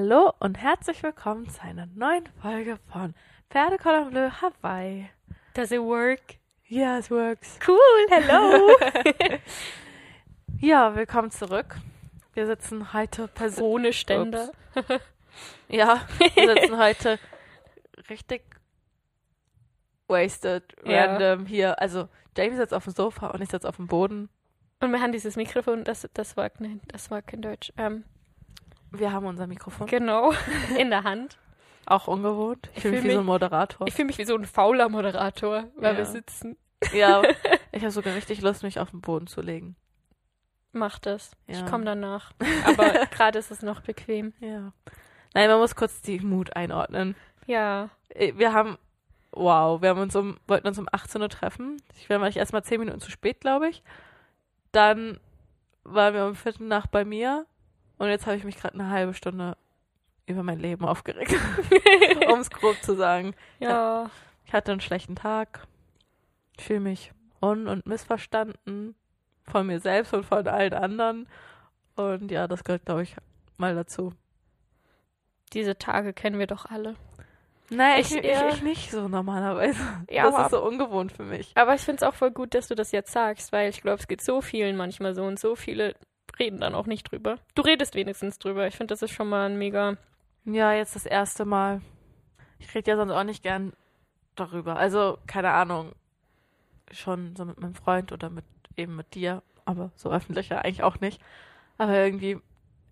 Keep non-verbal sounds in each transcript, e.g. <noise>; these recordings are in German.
Hallo und herzlich willkommen zu einer neuen Folge von Pferde Cordon Bleu Hawaii. Does it work? Yeah, it works. Cool, hello. <laughs> Ja, willkommen zurück. Wir sitzen heute persönlich. Ohne Ständer. Ja, wir sitzen heute richtig wasted, Ja. random hier. Also, Jamie sitzt auf dem Sofa und ich sitze auf dem Boden. Und wir haben dieses Mikrofon, das, das war nein, das war kein Deutsch. Ähm, Wir haben unser Mikrofon. genau, <laughs> in der Hand. Auch ungewohnt. Ich Ich fühle mich wie so ein Moderator. Ich fühle mich wie so ein fauler Moderator, weil Ja. wir sitzen. ja, <laughs> ich habe sogar richtig Lust, mich auf den Boden zu legen. Mach das. Ja. Ich komme danach. <laughs> Aber gerade ist es noch bequem. Ja. Nein, man muss kurz die Mut einordnen. Ja. Äh, Wir haben, wow, wir haben uns um, wollten uns um 18 Uhr treffen. Ich war erst mal 10 Minuten zu spät, glaube ich. Dann waren wir um Viertel nach bei mir und jetzt habe ich mich gerade eine halbe Stunde über mein Leben aufgeregt, <laughs> um es grob zu sagen. Ja. Ich hatte einen schlechten Tag. Ich fühle mich un- und missverstanden von mir selbst und von allen anderen. Und ja, das gehört, glaube ich, mal dazu. Diese Tage kennen wir doch alle. Nein, ich, Ich- ja. ich nicht so normalerweise. Ja, das aber- ist so ungewohnt für mich. Aber ich finde es auch voll gut, dass du das jetzt sagst, weil ich glaube, es geht so vielen manchmal so und so viele reden dann auch nicht drüber. Du redest wenigstens drüber. Ich finde, das ist schon mal ein mega. Ja, jetzt das erste Mal. Ich rede ja sonst auch nicht gern darüber. Also, keine Ahnung. Schon so mit meinem Freund oder mit eben mit dir. Aber so öffentlich ja eigentlich auch nicht. Aber irgendwie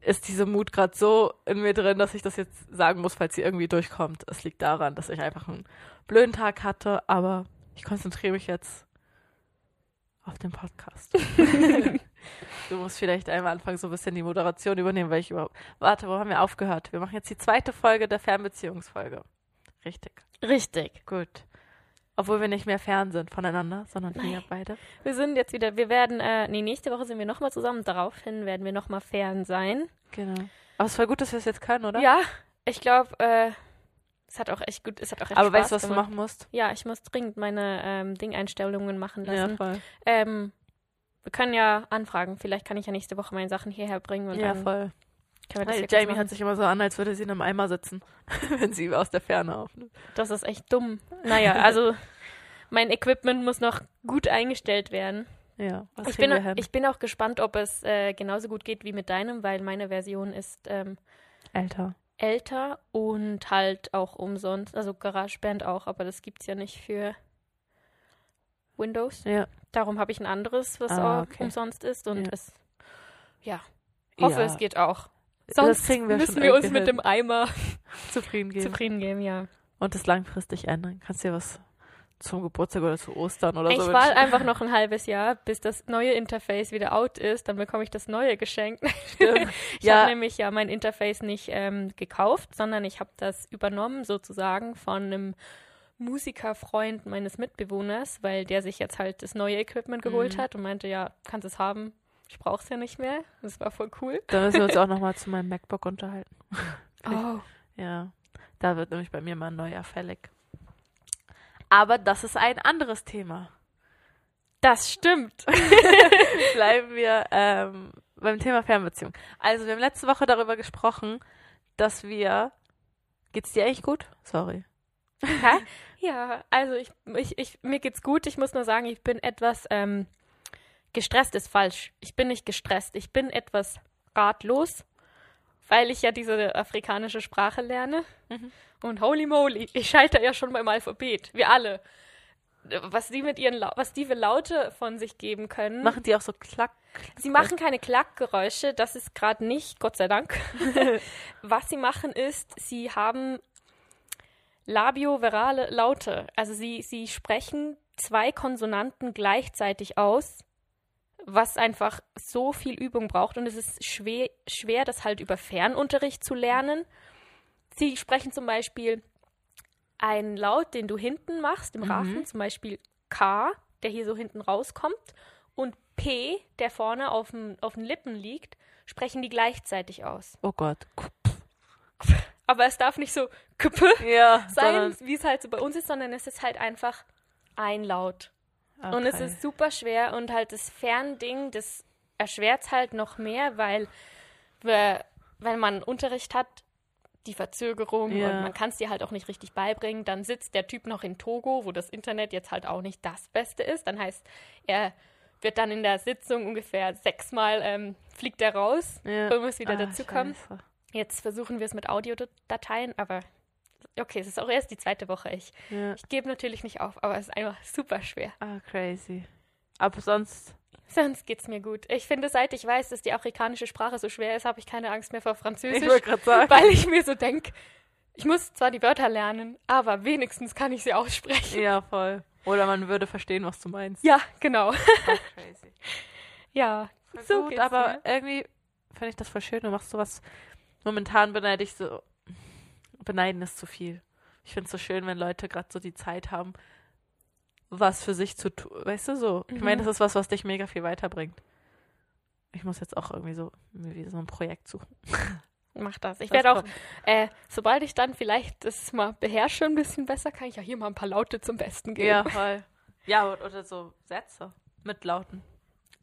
ist diese Mut gerade so in mir drin, dass ich das jetzt sagen muss, falls sie irgendwie durchkommt. Es liegt daran, dass ich einfach einen blöden Tag hatte, aber ich konzentriere mich jetzt auf den Podcast. <laughs> <laughs> du musst vielleicht einmal anfangen, so ein bisschen die Moderation übernehmen, weil ich überhaupt. Warte, wo haben wir aufgehört? Wir machen jetzt die zweite Folge der Fernbeziehungsfolge. Richtig. Richtig. Gut. Obwohl wir nicht mehr fern sind voneinander, sondern wir Nein. beide. Wir sind jetzt wieder, wir werden, äh, nee, nächste Woche sind wir nochmal zusammen. Daraufhin werden wir nochmal fern sein. Genau. Aber es ist voll gut, dass wir es jetzt können, oder? Ja, ich glaube, äh, es hat auch echt gut, es hat auch echt Aber Spaß weißt du, was du gemacht. machen musst? Ja, ich muss dringend meine ähm, Ding-Einstellungen machen Ja, lassen. voll. ähm, wir können ja anfragen. Vielleicht kann ich ja nächste Woche meine Sachen hierher bringen und Ja, dann voll. können wir das Hey, Jamie machen. hat sich immer so an, als würde sie in einem Eimer sitzen, <laughs> wenn sie aus der Ferne aufnimmt. Das ist echt dumm. Naja, also <laughs> mein Equipment muss noch gut eingestellt werden. Ja, was Ich bin, wir hin? ich bin auch gespannt, ob es äh, genauso gut geht wie mit deinem, weil meine Version ist ähm, Älter. älter und halt auch umsonst. Also GarageBand auch, aber das gibt's ja nicht für Windows. Ja. Darum habe ich ein anderes, was Ah, auch okay. umsonst ist und Ja. es ja hoffe, Ja. es geht auch. Sonst wir müssen wir uns mit dem Eimer Zufrieden geben. zufrieden geben, ja. Und das langfristig ändern. Kannst dir was zum Geburtstag oder zu Ostern oder Ich so warte wünschen. einfach noch ein halbes Jahr, bis das neue Interface wieder out ist, dann bekomme ich das neue geschenkt. Stimmt. <laughs> Ich Ja. habe nämlich ja mein Interface nicht ähm, gekauft, sondern ich habe das übernommen sozusagen von einem Musikerfreund meines Mitbewohners, weil der sich jetzt halt das neue Equipment geholt Mhm. hat und meinte, ja, kannst es haben. Ich brauche es ja nicht mehr. Das war voll cool. Dann müssen wir uns auch nochmal <laughs> zu meinem MacBook unterhalten. Oh. <laughs> Ja, da wird nämlich bei mir mal ein neuer fällig. Aber das ist ein anderes Thema. Das stimmt. <laughs> Bleiben wir ähm, beim Thema Fernbeziehung. Also, wir haben letzte Woche darüber gesprochen, dass wir. Geht's dir eigentlich gut? Sorry. Hä? <laughs> Ja, also ich, ich, ich, mir geht's gut. Ich muss nur sagen, ich bin etwas ähm, gestresst ist falsch. Ich bin nicht gestresst. Ich bin etwas ratlos, weil ich ja diese afrikanische Sprache lerne. Mhm. Und holy moly, ich scheitere ja schon beim Alphabet. Wir alle. Was die mit ihren, was die für Laute von sich geben können. Machen die auch so klack? Sie machen keine Klackgeräusche, das ist gerade nicht, Gott sei Dank. <laughs> Was sie machen ist, sie haben labioverale Laute. Also sie, sie sprechen zwei Konsonanten gleichzeitig aus, was einfach so viel Übung braucht. Und es ist schwer, schwer das halt über Fernunterricht zu lernen. Sie sprechen zum Beispiel einen Laut, den du hinten machst, im Rachen, zum Beispiel K, der hier so hinten rauskommt, und P, der vorne auf, dem, auf den Lippen liegt, sprechen die gleichzeitig aus. Oh Gott. <laughs> Aber es darf nicht so kp Ja, sein, wie es halt so bei uns ist, sondern es ist halt einfach ein Laut. sondern, Und es okay. ist super schwer und halt das Fernding, das erschwert es halt noch mehr, weil wenn man Unterricht hat, die Verzögerung Ja. und man kann es dir halt auch nicht richtig beibringen. Dann sitzt der Typ noch in Togo, wo das Internet jetzt halt auch nicht das Beste ist. Dann heißt, er wird dann in der Sitzung ungefähr sechsmal ähm, fliegt er raus Ja. und muss wieder Ah, dazukommen. Jetzt versuchen wir es mit Audiodateien, aber okay, es ist auch erst die zweite Woche. Ich, Ja. ich gebe natürlich nicht auf, aber es ist einfach super schwer. Ah, crazy. Aber sonst. Sonst geht's mir gut. Ich finde, seit ich weiß, dass die afrikanische Sprache so schwer ist, habe ich keine Angst mehr vor Ich Französisch, wollte gerade sagen. <laughs> weil ich mir so denke, ich muss zwar die Wörter lernen, aber wenigstens kann ich sie aussprechen. Ja, voll. Oder man würde verstehen, was du meinst. Ja, genau. Ah, crazy. <laughs> Ja, Voll so gut, aber mir. irgendwie finde ich das voll schön. Du machst sowas. Momentan beneide ich so. Beneiden ist zu viel. Ich finde es so schön, wenn Leute gerade so die Zeit haben, was für sich zu tun. Weißt du so? Ich meine, Mhm. das ist was, was dich mega viel weiterbringt. Ich muss jetzt auch irgendwie so, wieder so ein Projekt suchen. <laughs> Mach das. Ich werde auch, äh, sobald ich dann vielleicht das mal beherrsche ein bisschen besser, kann ich ja hier mal ein paar Laute zum Besten geben. Ja, voll. <laughs> Ja, oder so Sätze mit Lauten.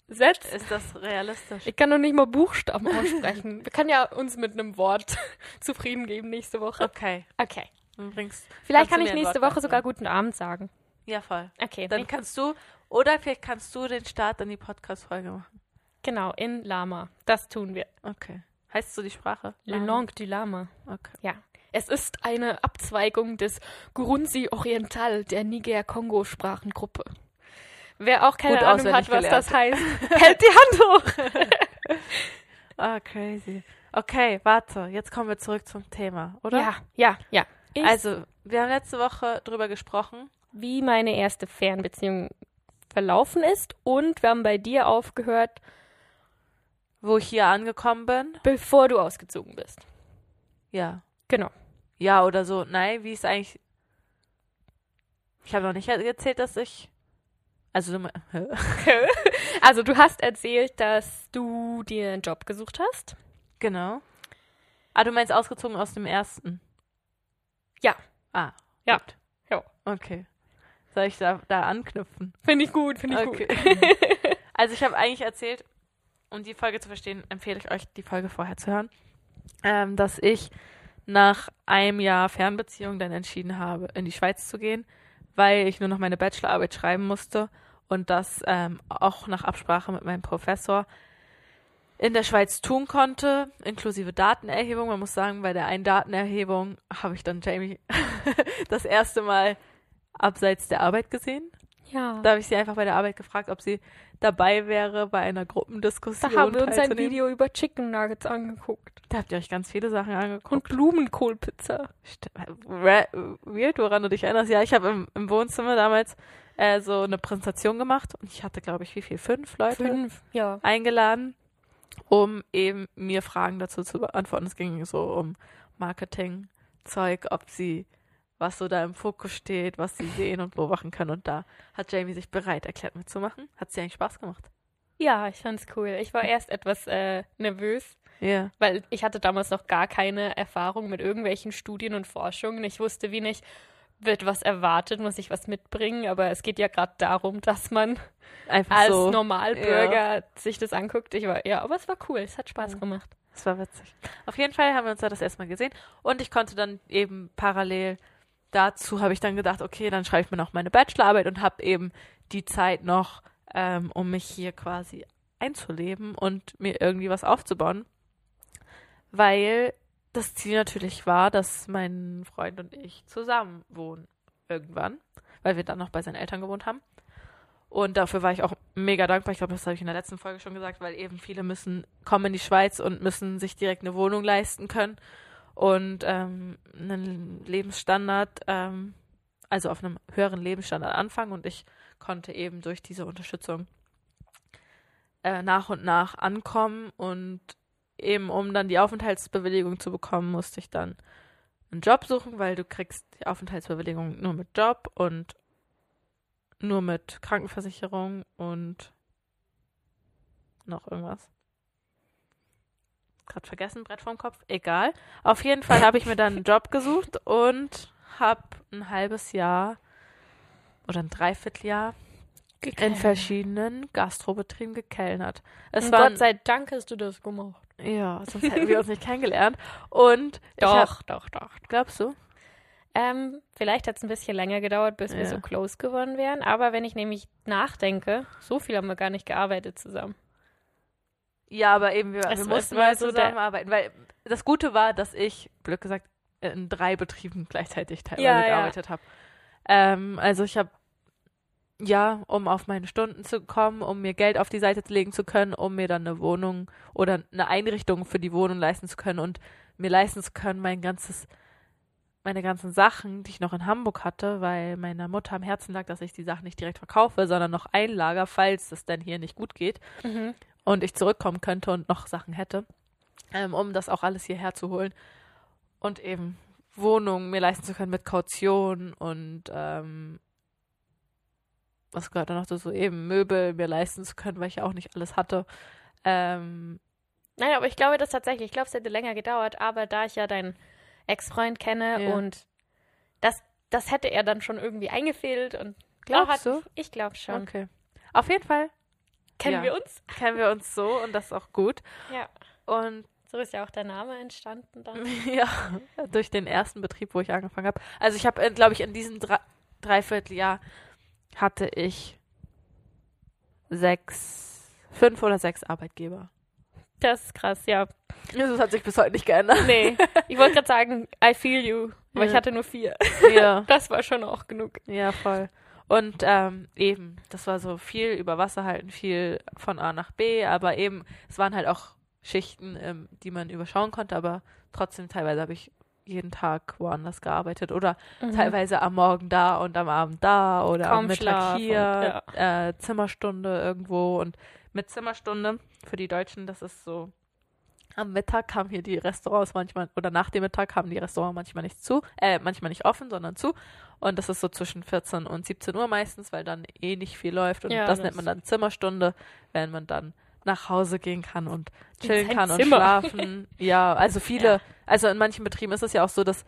Setz. Ist das realistisch? Ich kann noch nicht mal Buchstaben aussprechen. Wir können ja uns mit einem Wort <laughs> zufrieden geben nächste Woche. Okay. Okay. Bringst. Vielleicht kann ich nächste Woche sogar guten Abend sagen. Ja, voll. Okay. Dann kannst du, oder vielleicht kannst du den Start in die Podcast-Folge machen. genau, in Lama. Das tun wir. Okay. Heißt so die Sprache? Le langue du Lama. Okay. Ja. Es ist eine Abzweigung des Gurunsi Oriental der Niger-Kongo-Sprachengruppe. Wer auch keine Gut Ahnung hat, was das heißt, hält die Hand hoch. <laughs> Ah, crazy. Okay, warte. Jetzt kommen wir zurück zum Thema, oder? Ja, ja, ja. Ich, Also, wir haben letzte Woche drüber gesprochen. wie meine erste Fernbeziehung verlaufen ist und wir haben bei dir aufgehört, wo ich hier angekommen bin. bevor du ausgezogen bist. Ja. Genau. Ja, oder so. Nein, wie ist eigentlich. Ich habe noch nicht erzählt, dass ich. Also? <laughs> Also du hast erzählt, dass du dir einen Job gesucht hast. genau. Ah, du meinst ausgezogen aus dem ersten? Ja. Ah. Ja. gut. Ja. Okay. Soll ich da, da anknüpfen? Finde ich gut, finde ich Okay. gut. <laughs> also ich habe eigentlich erzählt, um die Folge zu verstehen, empfehle ich euch, die Folge vorher zu hören, ähm, dass ich nach einem Jahr Fernbeziehung dann entschieden habe, in die Schweiz zu gehen, weil ich nur noch meine Bachelorarbeit schreiben musste und das ähm, auch nach Absprache mit meinem Professor in der Schweiz tun konnte, inklusive Datenerhebung. Man muss sagen, bei der einen Datenerhebung habe ich dann Jamie <laughs> das erste Mal abseits der Arbeit gesehen. Ja. Da habe ich sie einfach bei der Arbeit gefragt, ob sie dabei wäre bei einer Gruppendiskussion. Da haben wir uns ein. Video über Chicken Nuggets angeguckt. Da habt ihr euch ganz viele Sachen Und angeguckt. Blumenkohlpizza. St- Ra- Weird, woran du dich erinnerst. Ja, ich habe im, im Wohnzimmer damals äh, so eine Präsentation gemacht und ich hatte, glaube ich, wie viel? Fünf Leute Fünf. Ja. eingeladen, um eben mir Fragen dazu zu beantworten. Es ging so um Marketing-Zeug, ob sie, was so da im Fokus steht, was sie sehen und beobachten können. Und da hat Jamie sich bereit erklärt mitzumachen. Hat sie eigentlich Spaß gemacht? Ja, ich fand's cool. Ich war erst etwas äh, nervös, Ja. weil ich hatte damals noch gar keine Erfahrung mit irgendwelchen Studien und Forschungen. Ich wusste wie nicht, wird was erwartet, muss ich was mitbringen, aber es geht ja gerade darum, dass man Einfach als so. Normalbürger sich das anguckt. Ich war, ja, aber es war cool, es hat Spaß Ja. gemacht. Das war witzig. Auf jeden Fall haben wir uns da das erstmal gesehen und ich konnte dann eben parallel dazu habe ich dann gedacht, okay, dann schreibe ich mir noch meine Bachelorarbeit und habe eben die Zeit noch, ähm, um mich hier quasi einzuleben und mir irgendwie was aufzubauen, weil das Ziel natürlich war, dass mein Freund und ich zusammen wohnen irgendwann, weil wir dann noch bei seinen Eltern gewohnt haben. Und dafür war ich auch mega dankbar. Ich glaube, das habe ich in der letzten Folge schon gesagt, weil eben viele müssen kommen in die Schweiz und müssen sich direkt eine Wohnung leisten können und ähm, einen Lebensstandard, ähm, also auf einem höheren Lebensstandard anfangen. Und ich konnte eben durch diese Unterstützung äh, nach und nach ankommen und eben um dann die Aufenthaltsbewilligung zu bekommen, musste ich dann einen Job suchen, weil du kriegst die Aufenthaltsbewilligung nur mit Job und nur mit Krankenversicherung und noch irgendwas. Gerade vergessen, Brett vorm Kopf. Egal. Auf jeden Fall habe ich mir dann einen Job gesucht und habe ein halbes Jahr oder ein Dreivierteljahr in verschiedenen Gastrobetrieben gekellnert. Es Und waren, Gott sei Dank hast du das gemacht. Ja, sonst hätten wir uns nicht kennengelernt. Und Doch, hab, doch, doch. glaubst du? Ähm, vielleicht hat es ein bisschen länger gedauert, bis wir Ja. so close geworden wären. Aber wenn ich nämlich nachdenke, so viel haben wir gar nicht gearbeitet zusammen. Ja, aber eben, wir, wir mussten mal so der- zusammenarbeiten. Weil das Gute war, dass ich, blöd gesagt, in drei Betrieben gleichzeitig teilweise Ja, ja. gearbeitet habe. Ähm, also ich habe, ja, um auf meine Stunden zu kommen, um mir Geld auf die Seite legen zu können, um mir dann eine Wohnung oder eine Einrichtung für die Wohnung leisten zu können und mir leisten zu können, mein ganzes, meine ganzen Sachen, die ich noch in Hamburg hatte, weil meiner Mutter am Herzen lag, dass ich die Sachen nicht direkt verkaufe, sondern noch einlager, falls es dann hier nicht gut geht Mhm. und ich zurückkommen könnte und noch Sachen hätte, ähm, um das auch alles hierher zu holen und eben Wohnungen mir leisten zu können mit Kaution und ähm, was gehört da noch dazu, eben Möbel mir leisten zu können, weil ich ja auch nicht alles hatte. Ähm, Nein, aber ich glaube das tatsächlich. Ich glaube, es hätte länger gedauert, aber da ich ja deinen Ex-Freund kenne Ja. und das, das hätte er dann schon irgendwie eingefädelt und glaubst du? ich glaube schon. Okay. Auf jeden Fall Kennen Ja. wir uns? <laughs> kennen wir uns so und das ist auch gut. Ja. Und So ist ja auch der Name entstanden dann. <laughs> Ja, durch den ersten Betrieb, wo ich angefangen habe. Also ich habe, glaube ich, in diesem Dre Dreivierteljahr hatte ich sechs, fünf oder sechs Arbeitgeber. Das ist krass, ja. Das hat sich bis heute nicht geändert. Nee, ich wollte gerade sagen, I feel you, aber ich Ja. hatte nur vier. Ja, <laughs> Das war schon auch genug. ja, voll. Und ähm, eben, das war so viel über Wasser halten, viel von A nach B, aber eben, es waren halt auch Schichten, ähm, die man überschauen konnte, aber trotzdem teilweise habe ich jeden Tag woanders gearbeitet oder teilweise am Morgen da und am Abend da oder am Kaum Mittag Schlaf hier, äh, Zimmerstunde irgendwo. Und mit Zimmerstunde für die Deutschen, das ist so, am Mittag haben hier die Restaurants manchmal, oder nach dem Mittag haben die Restaurants manchmal nicht zu, äh, manchmal nicht offen, sondern zu. Und das ist so zwischen 14 und 17 Uhr meistens, weil dann eh nicht viel läuft. Und Ja, das, das- nennt man dann Zimmerstunde, wenn man dann nach Hause gehen kann und chillen kann und Zimmer. schlafen. <laughs> Ja, also viele, Ja. also in manchen Betrieben ist es ja auch so, dass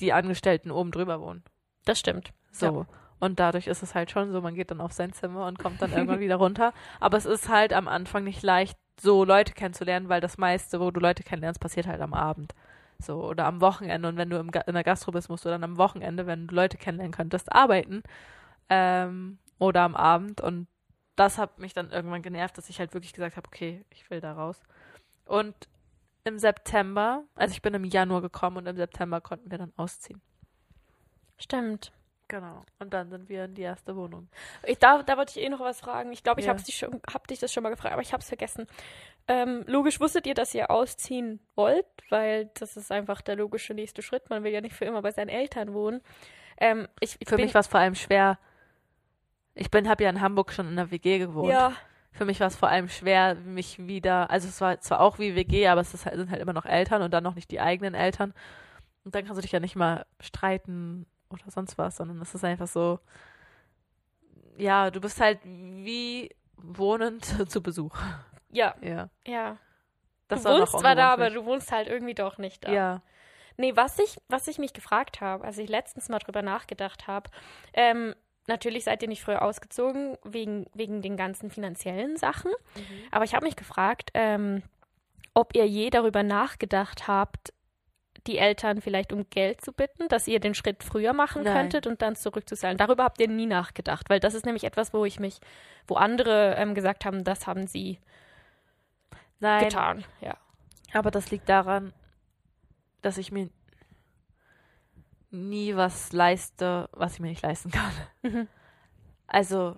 die Angestellten oben drüber wohnen. Das stimmt. So. Und dadurch ist es halt schon so, man geht dann auf sein Zimmer und kommt dann <laughs> irgendwann wieder runter. Aber es ist halt am Anfang nicht leicht, so Leute kennenzulernen, weil das meiste, wo du Leute kennenlernst, passiert halt am Abend. So, oder am Wochenende. Und wenn du im, in der Gastro bist, musst du dann am Wochenende, wenn du Leute kennenlernen könntest, arbeiten. Ähm, oder am Abend. Und das hat mich dann irgendwann genervt, dass ich halt wirklich gesagt habe, okay, ich will da raus. Und im September, also ich bin im Januar gekommen und im September konnten wir dann ausziehen. Stimmt. Genau. Und dann sind wir in die erste Wohnung. Ich, da, da wollte ich eh noch was fragen. Ich glaube, ich Ja. habe dich, hab dich das schon mal gefragt, aber ich habe es vergessen. Ähm, logisch wusstet ihr, dass ihr ausziehen wollt, weil das ist einfach der logische nächste Schritt. Man will ja nicht für immer bei seinen Eltern wohnen. Ähm, ich, ich Für bin, mich war es vor allem schwer. Ich bin, habe ja in Hamburg schon in einer WG gewohnt. ja, Für mich war es vor allem schwer, mich wieder, also es war zwar auch wie WG, aber es ist halt, sind halt immer noch Eltern und dann noch nicht die eigenen Eltern. Und dann kannst du dich ja nicht mal streiten oder sonst was, sondern es ist einfach so, ja, du bist halt wie wohnend <laughs> zu Besuch. ja, Ja. ja. Das du wohnst zwar da, aber du wohnst halt irgendwie doch nicht da. Ja. Nee, was ich, was ich mich gefragt habe, als ich letztens mal drüber nachgedacht habe, ähm, natürlich seid ihr nicht früher ausgezogen wegen, wegen den ganzen finanziellen Sachen, aber ich habe mich gefragt, ähm, ob ihr je darüber nachgedacht habt, die Eltern vielleicht um Geld zu bitten, dass ihr den Schritt früher machen Nein. könntet und dann zurückzuzahlen. Darüber habt ihr nie nachgedacht, weil das ist nämlich etwas, wo ich mich, wo andere ähm, gesagt haben, das haben sie Nein, getan. Ja. Aber das liegt daran, dass ich mir nie was leiste, was ich mir nicht leisten kann. <laughs> Mhm. Also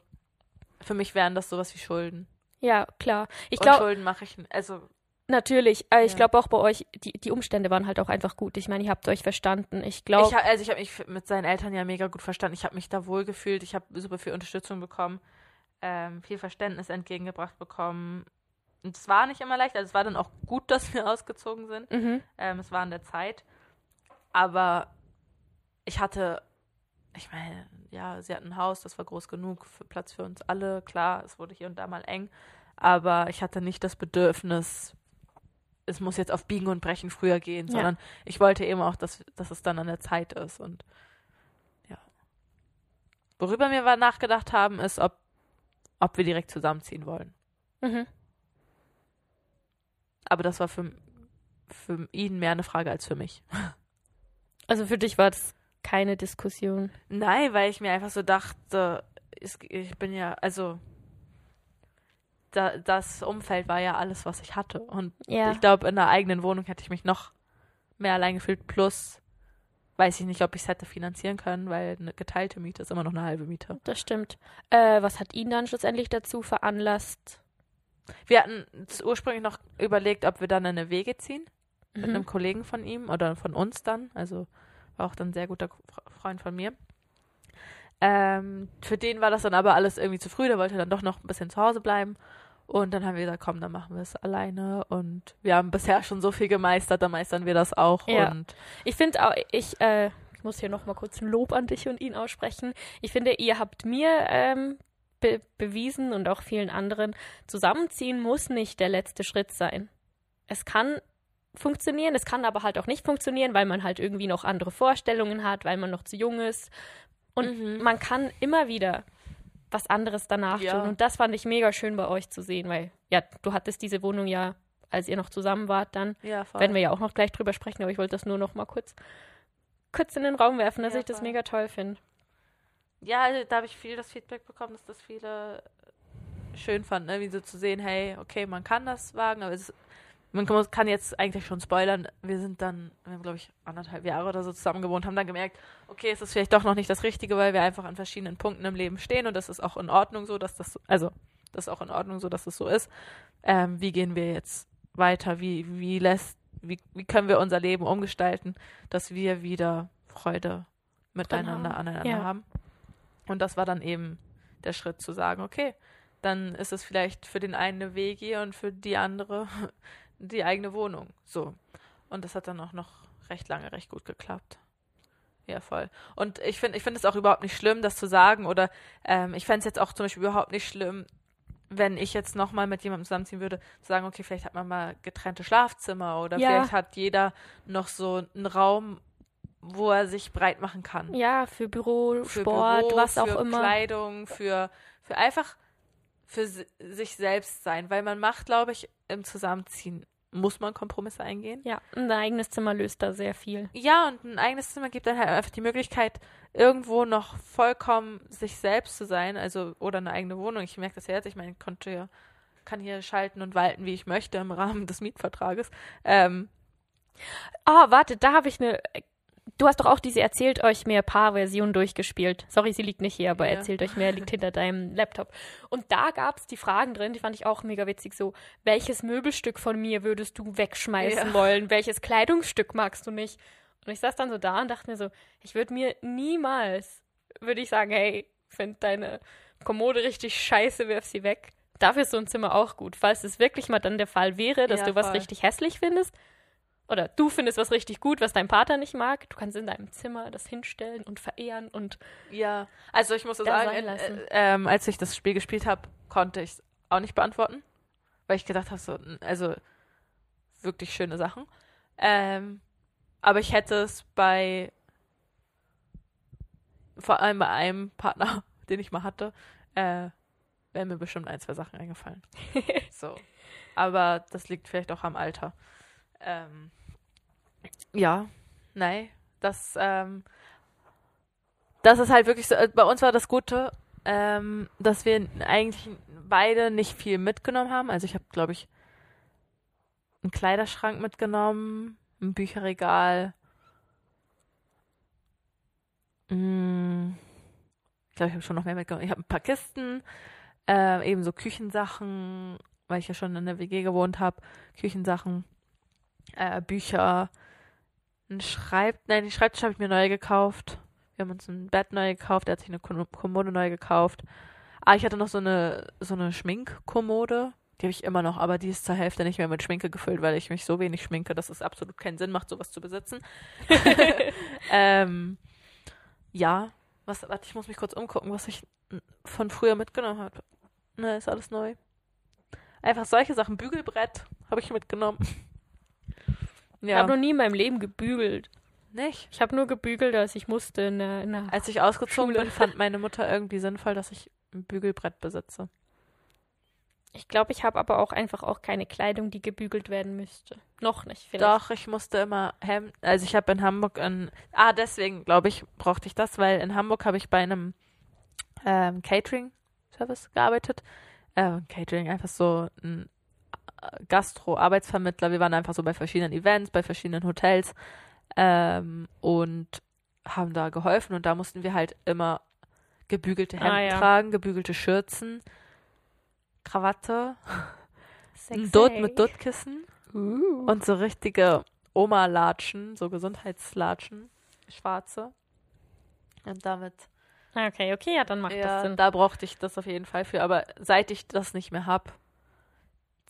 für mich wären das sowas wie Schulden. Ja, klar. Ich glaube, Schulden mache ich, also Natürlich, ich Ja. glaube auch bei euch, die, die Umstände waren halt auch einfach gut. Ich meine, ihr habt euch verstanden. Ich glaube, also ich habe mich mit seinen Eltern ja mega gut verstanden. Ich habe mich da wohl gefühlt. Ich habe super viel Unterstützung bekommen, ähm, viel Verständnis entgegengebracht bekommen. Und es war nicht immer leicht. Also es war dann auch gut, <laughs> dass wir ausgezogen sind. mhm. Ähm, es war an der Zeit. Aber ich hatte, ich meine, ja, sie hatten ein Haus, das war groß genug für Platz für uns alle. Klar, es wurde hier und da mal eng. Aber ich hatte nicht das Bedürfnis, es muss jetzt auf Biegen und Brechen früher gehen, Ja. sondern ich wollte eben auch, dass, dass es dann an der Zeit ist. Und ja. Worüber wir nachgedacht haben, ist, ob, ob, ob wir direkt zusammenziehen wollen. Mhm. aber das war für, für ihn mehr eine Frage als für mich. Also für dich war das keine Diskussion. Nein, weil ich mir einfach so dachte, ich bin ja, also da, das Umfeld war ja alles, was ich hatte. Und Ja. ich glaube, in einer eigenen Wohnung hätte ich mich noch mehr allein gefühlt. Plus weiß ich nicht, ob ich es hätte finanzieren können, weil eine geteilte Miete ist immer noch eine halbe Miete. Das stimmt. Äh, was hat ihn dann schlussendlich dazu veranlasst? Wir hatten ursprünglich noch überlegt, ob wir dann in eine Wege ziehen. Mit Mhm. einem Kollegen von ihm oder von uns dann. Also auch dann ein sehr guter Fre- Freund von mir. Ähm, für den war das dann aber alles irgendwie zu früh. Der wollte dann doch noch ein bisschen zu Hause bleiben. Und dann haben wir gesagt, komm, dann machen wir es alleine. Und wir haben bisher schon so viel gemeistert, dann meistern wir das auch. Ja. Und Ich finde auch, ich, äh, ich muss hier nochmal kurz ein Lob an dich und ihn aussprechen. Ich finde, ihr habt mir ähm, be bewiesen und auch vielen anderen, zusammenziehen muss nicht der letzte Schritt sein. Es kann funktionieren, es kann aber halt auch nicht funktionieren, weil man halt irgendwie noch andere Vorstellungen hat, weil man noch zu jung ist. Und Mhm. man kann immer wieder was anderes danach Ja. tun. Und das fand ich mega schön bei euch zu sehen, weil, ja, du hattest diese Wohnung ja, als ihr noch zusammen wart, dann ja, werden wir ja auch noch gleich drüber sprechen, aber ich wollte das nur noch mal kurz, kurz in den Raum werfen, dass Ja, ich das voll. mega toll finde. Ja, also da habe ich viel das Feedback bekommen, dass das viele schön fanden, ne? wie so zu sehen, hey, okay, man kann das wagen, aber es ist, man kann, jetzt eigentlich schon spoilern. Wir sind dann, wir haben glaube ich anderthalb Jahre oder so zusammen gewohnt, haben dann gemerkt, okay, es ist vielleicht doch noch nicht das Richtige, weil wir einfach an verschiedenen Punkten im Leben stehen und das ist auch in Ordnung so, dass das, also das ist auch in Ordnung so, dass es so ist. Ähm, wie gehen wir jetzt weiter? Wie, wie lässt, wie, wie können wir unser Leben umgestalten, dass wir wieder Freude miteinander haben. aneinander Ja. haben? Und das war dann eben der Schritt zu sagen, okay, dann ist es vielleicht für den einen eine WG und für die andere die eigene Wohnung. So. Und das hat dann auch noch recht lange recht gut geklappt. Ja, voll. Und ich finde ich finde es auch überhaupt nicht schlimm, das zu sagen. Oder ähm, ich fände es jetzt auch zum Beispiel überhaupt nicht schlimm, wenn ich jetzt nochmal mit jemandem zusammenziehen würde, zu sagen, okay, vielleicht hat man mal getrennte Schlafzimmer oder Ja. vielleicht hat jeder noch so einen Raum, wo er sich breit machen kann Ja, für Büro, für Sport, Büro, was auch für immer. Kleidung, für, für einfach für si- sich selbst sein. Weil man macht, glaube ich, im Zusammenziehen muss man Kompromisse eingehen. Ja, ein eigenes Zimmer löst da sehr viel. Ja, und ein eigenes Zimmer gibt dann halt einfach die Möglichkeit, irgendwo noch vollkommen sich selbst zu sein, also oder eine eigene Wohnung. Ich merke das ja jetzt, ich meine, ich konnte ja, kann hier schalten und walten, wie ich möchte im Rahmen des Mietvertrages. Ähm, Ah, warte, da habe ich eine. Du hast doch auch diese Erzählt euch mehr Paar-Version durchgespielt. Sorry, sie liegt nicht hier, aber Ja. Erzählt euch mehr liegt hinter deinem Laptop. Und da gab es die Fragen drin, die fand ich auch mega witzig. So, welches Möbelstück von mir würdest du wegschmeißen Ja. wollen? Welches Kleidungsstück magst du nicht? Und ich saß dann so da und dachte mir so, ich würde mir niemals, würde ich sagen, hey, find deine Kommode richtig scheiße, wirf sie weg. Dafür ist so ein Zimmer auch gut. Falls es wirklich mal dann der Fall wäre, dass Ja, du was voll. richtig hässlich findest, oder du findest was richtig gut, was dein Partner nicht mag, du kannst in deinem Zimmer das hinstellen und verehren und ja, also ich muss so sagen, äh, äh, als ich das Spiel gespielt habe, konnte ich es auch nicht beantworten, weil ich gedacht habe, so, also wirklich schöne Sachen. Ähm, aber ich hätte es bei vor allem bei einem Partner, <laughs> den ich mal hatte, äh, wären mir bestimmt ein, zwei Sachen eingefallen. <laughs> so. Aber das liegt vielleicht auch am Alter. Ähm, ja, nein, das, ähm, das ist halt wirklich so, äh, bei uns war das Gute, ähm, dass wir eigentlich beide nicht viel mitgenommen haben. Also ich habe, glaube ich, einen Kleiderschrank mitgenommen, ein Bücherregal. Mm, ich glaube, ich habe schon noch mehr mitgenommen. Ich habe ein paar Kisten, äh, eben so Küchensachen, weil ich ja schon in der WG gewohnt habe. Küchensachen, äh, Bücher, ein Schreib... Nein, den Schreibtisch habe ich mir neu gekauft. Wir haben uns ein Bett neu gekauft, er hat sich eine Kom- Kommode neu gekauft. Ah, ich hatte noch so eine, so eine Schminkkommode. Die habe ich immer noch, aber die ist zur Hälfte nicht mehr mit Schminke gefüllt, weil ich mich so wenig schminke, dass es absolut keinen Sinn macht, sowas zu besitzen. <laughs> <laughs> ähm, ja, was, warte, ich muss mich kurz umgucken, was ich von früher mitgenommen habe. Ne, ist alles neu. Einfach solche Sachen. Bügelbrett habe ich mitgenommen. Ich ja, habe noch nie in meinem Leben gebügelt. nicht. Ich habe nur gebügelt, als ich musste in der, in der Als ich ausgezogen Schule. bin, fand <laughs> meine Mutter irgendwie sinnvoll, dass ich ein Bügelbrett besitze. Ich glaube, ich habe aber auch einfach auch keine Kleidung, die gebügelt werden müsste. Noch nicht, vielleicht. Doch, ich musste immer Hemd, also ich habe in Hamburg in, ah, deswegen glaube ich, brauchte ich das, weil in Hamburg habe ich bei einem ähm, Catering-Service gearbeitet. Äh, Catering, einfach so ein Gastro-Arbeitsvermittler. Wir waren einfach so bei verschiedenen Events, bei verschiedenen Hotels ähm, und haben da geholfen und da mussten wir halt immer gebügelte Hemden Ah, ja. tragen, gebügelte Schürzen, Krawatte, Sexy. ein Dutt mit Duttkissen Uh. und so richtige Oma-Latschen, so Gesundheitslatschen, schwarze. Und damit, Okay, okay, ja, dann macht das ja, Sinn. da brauchte ich das auf jeden Fall für. Aber seit ich das nicht mehr hab,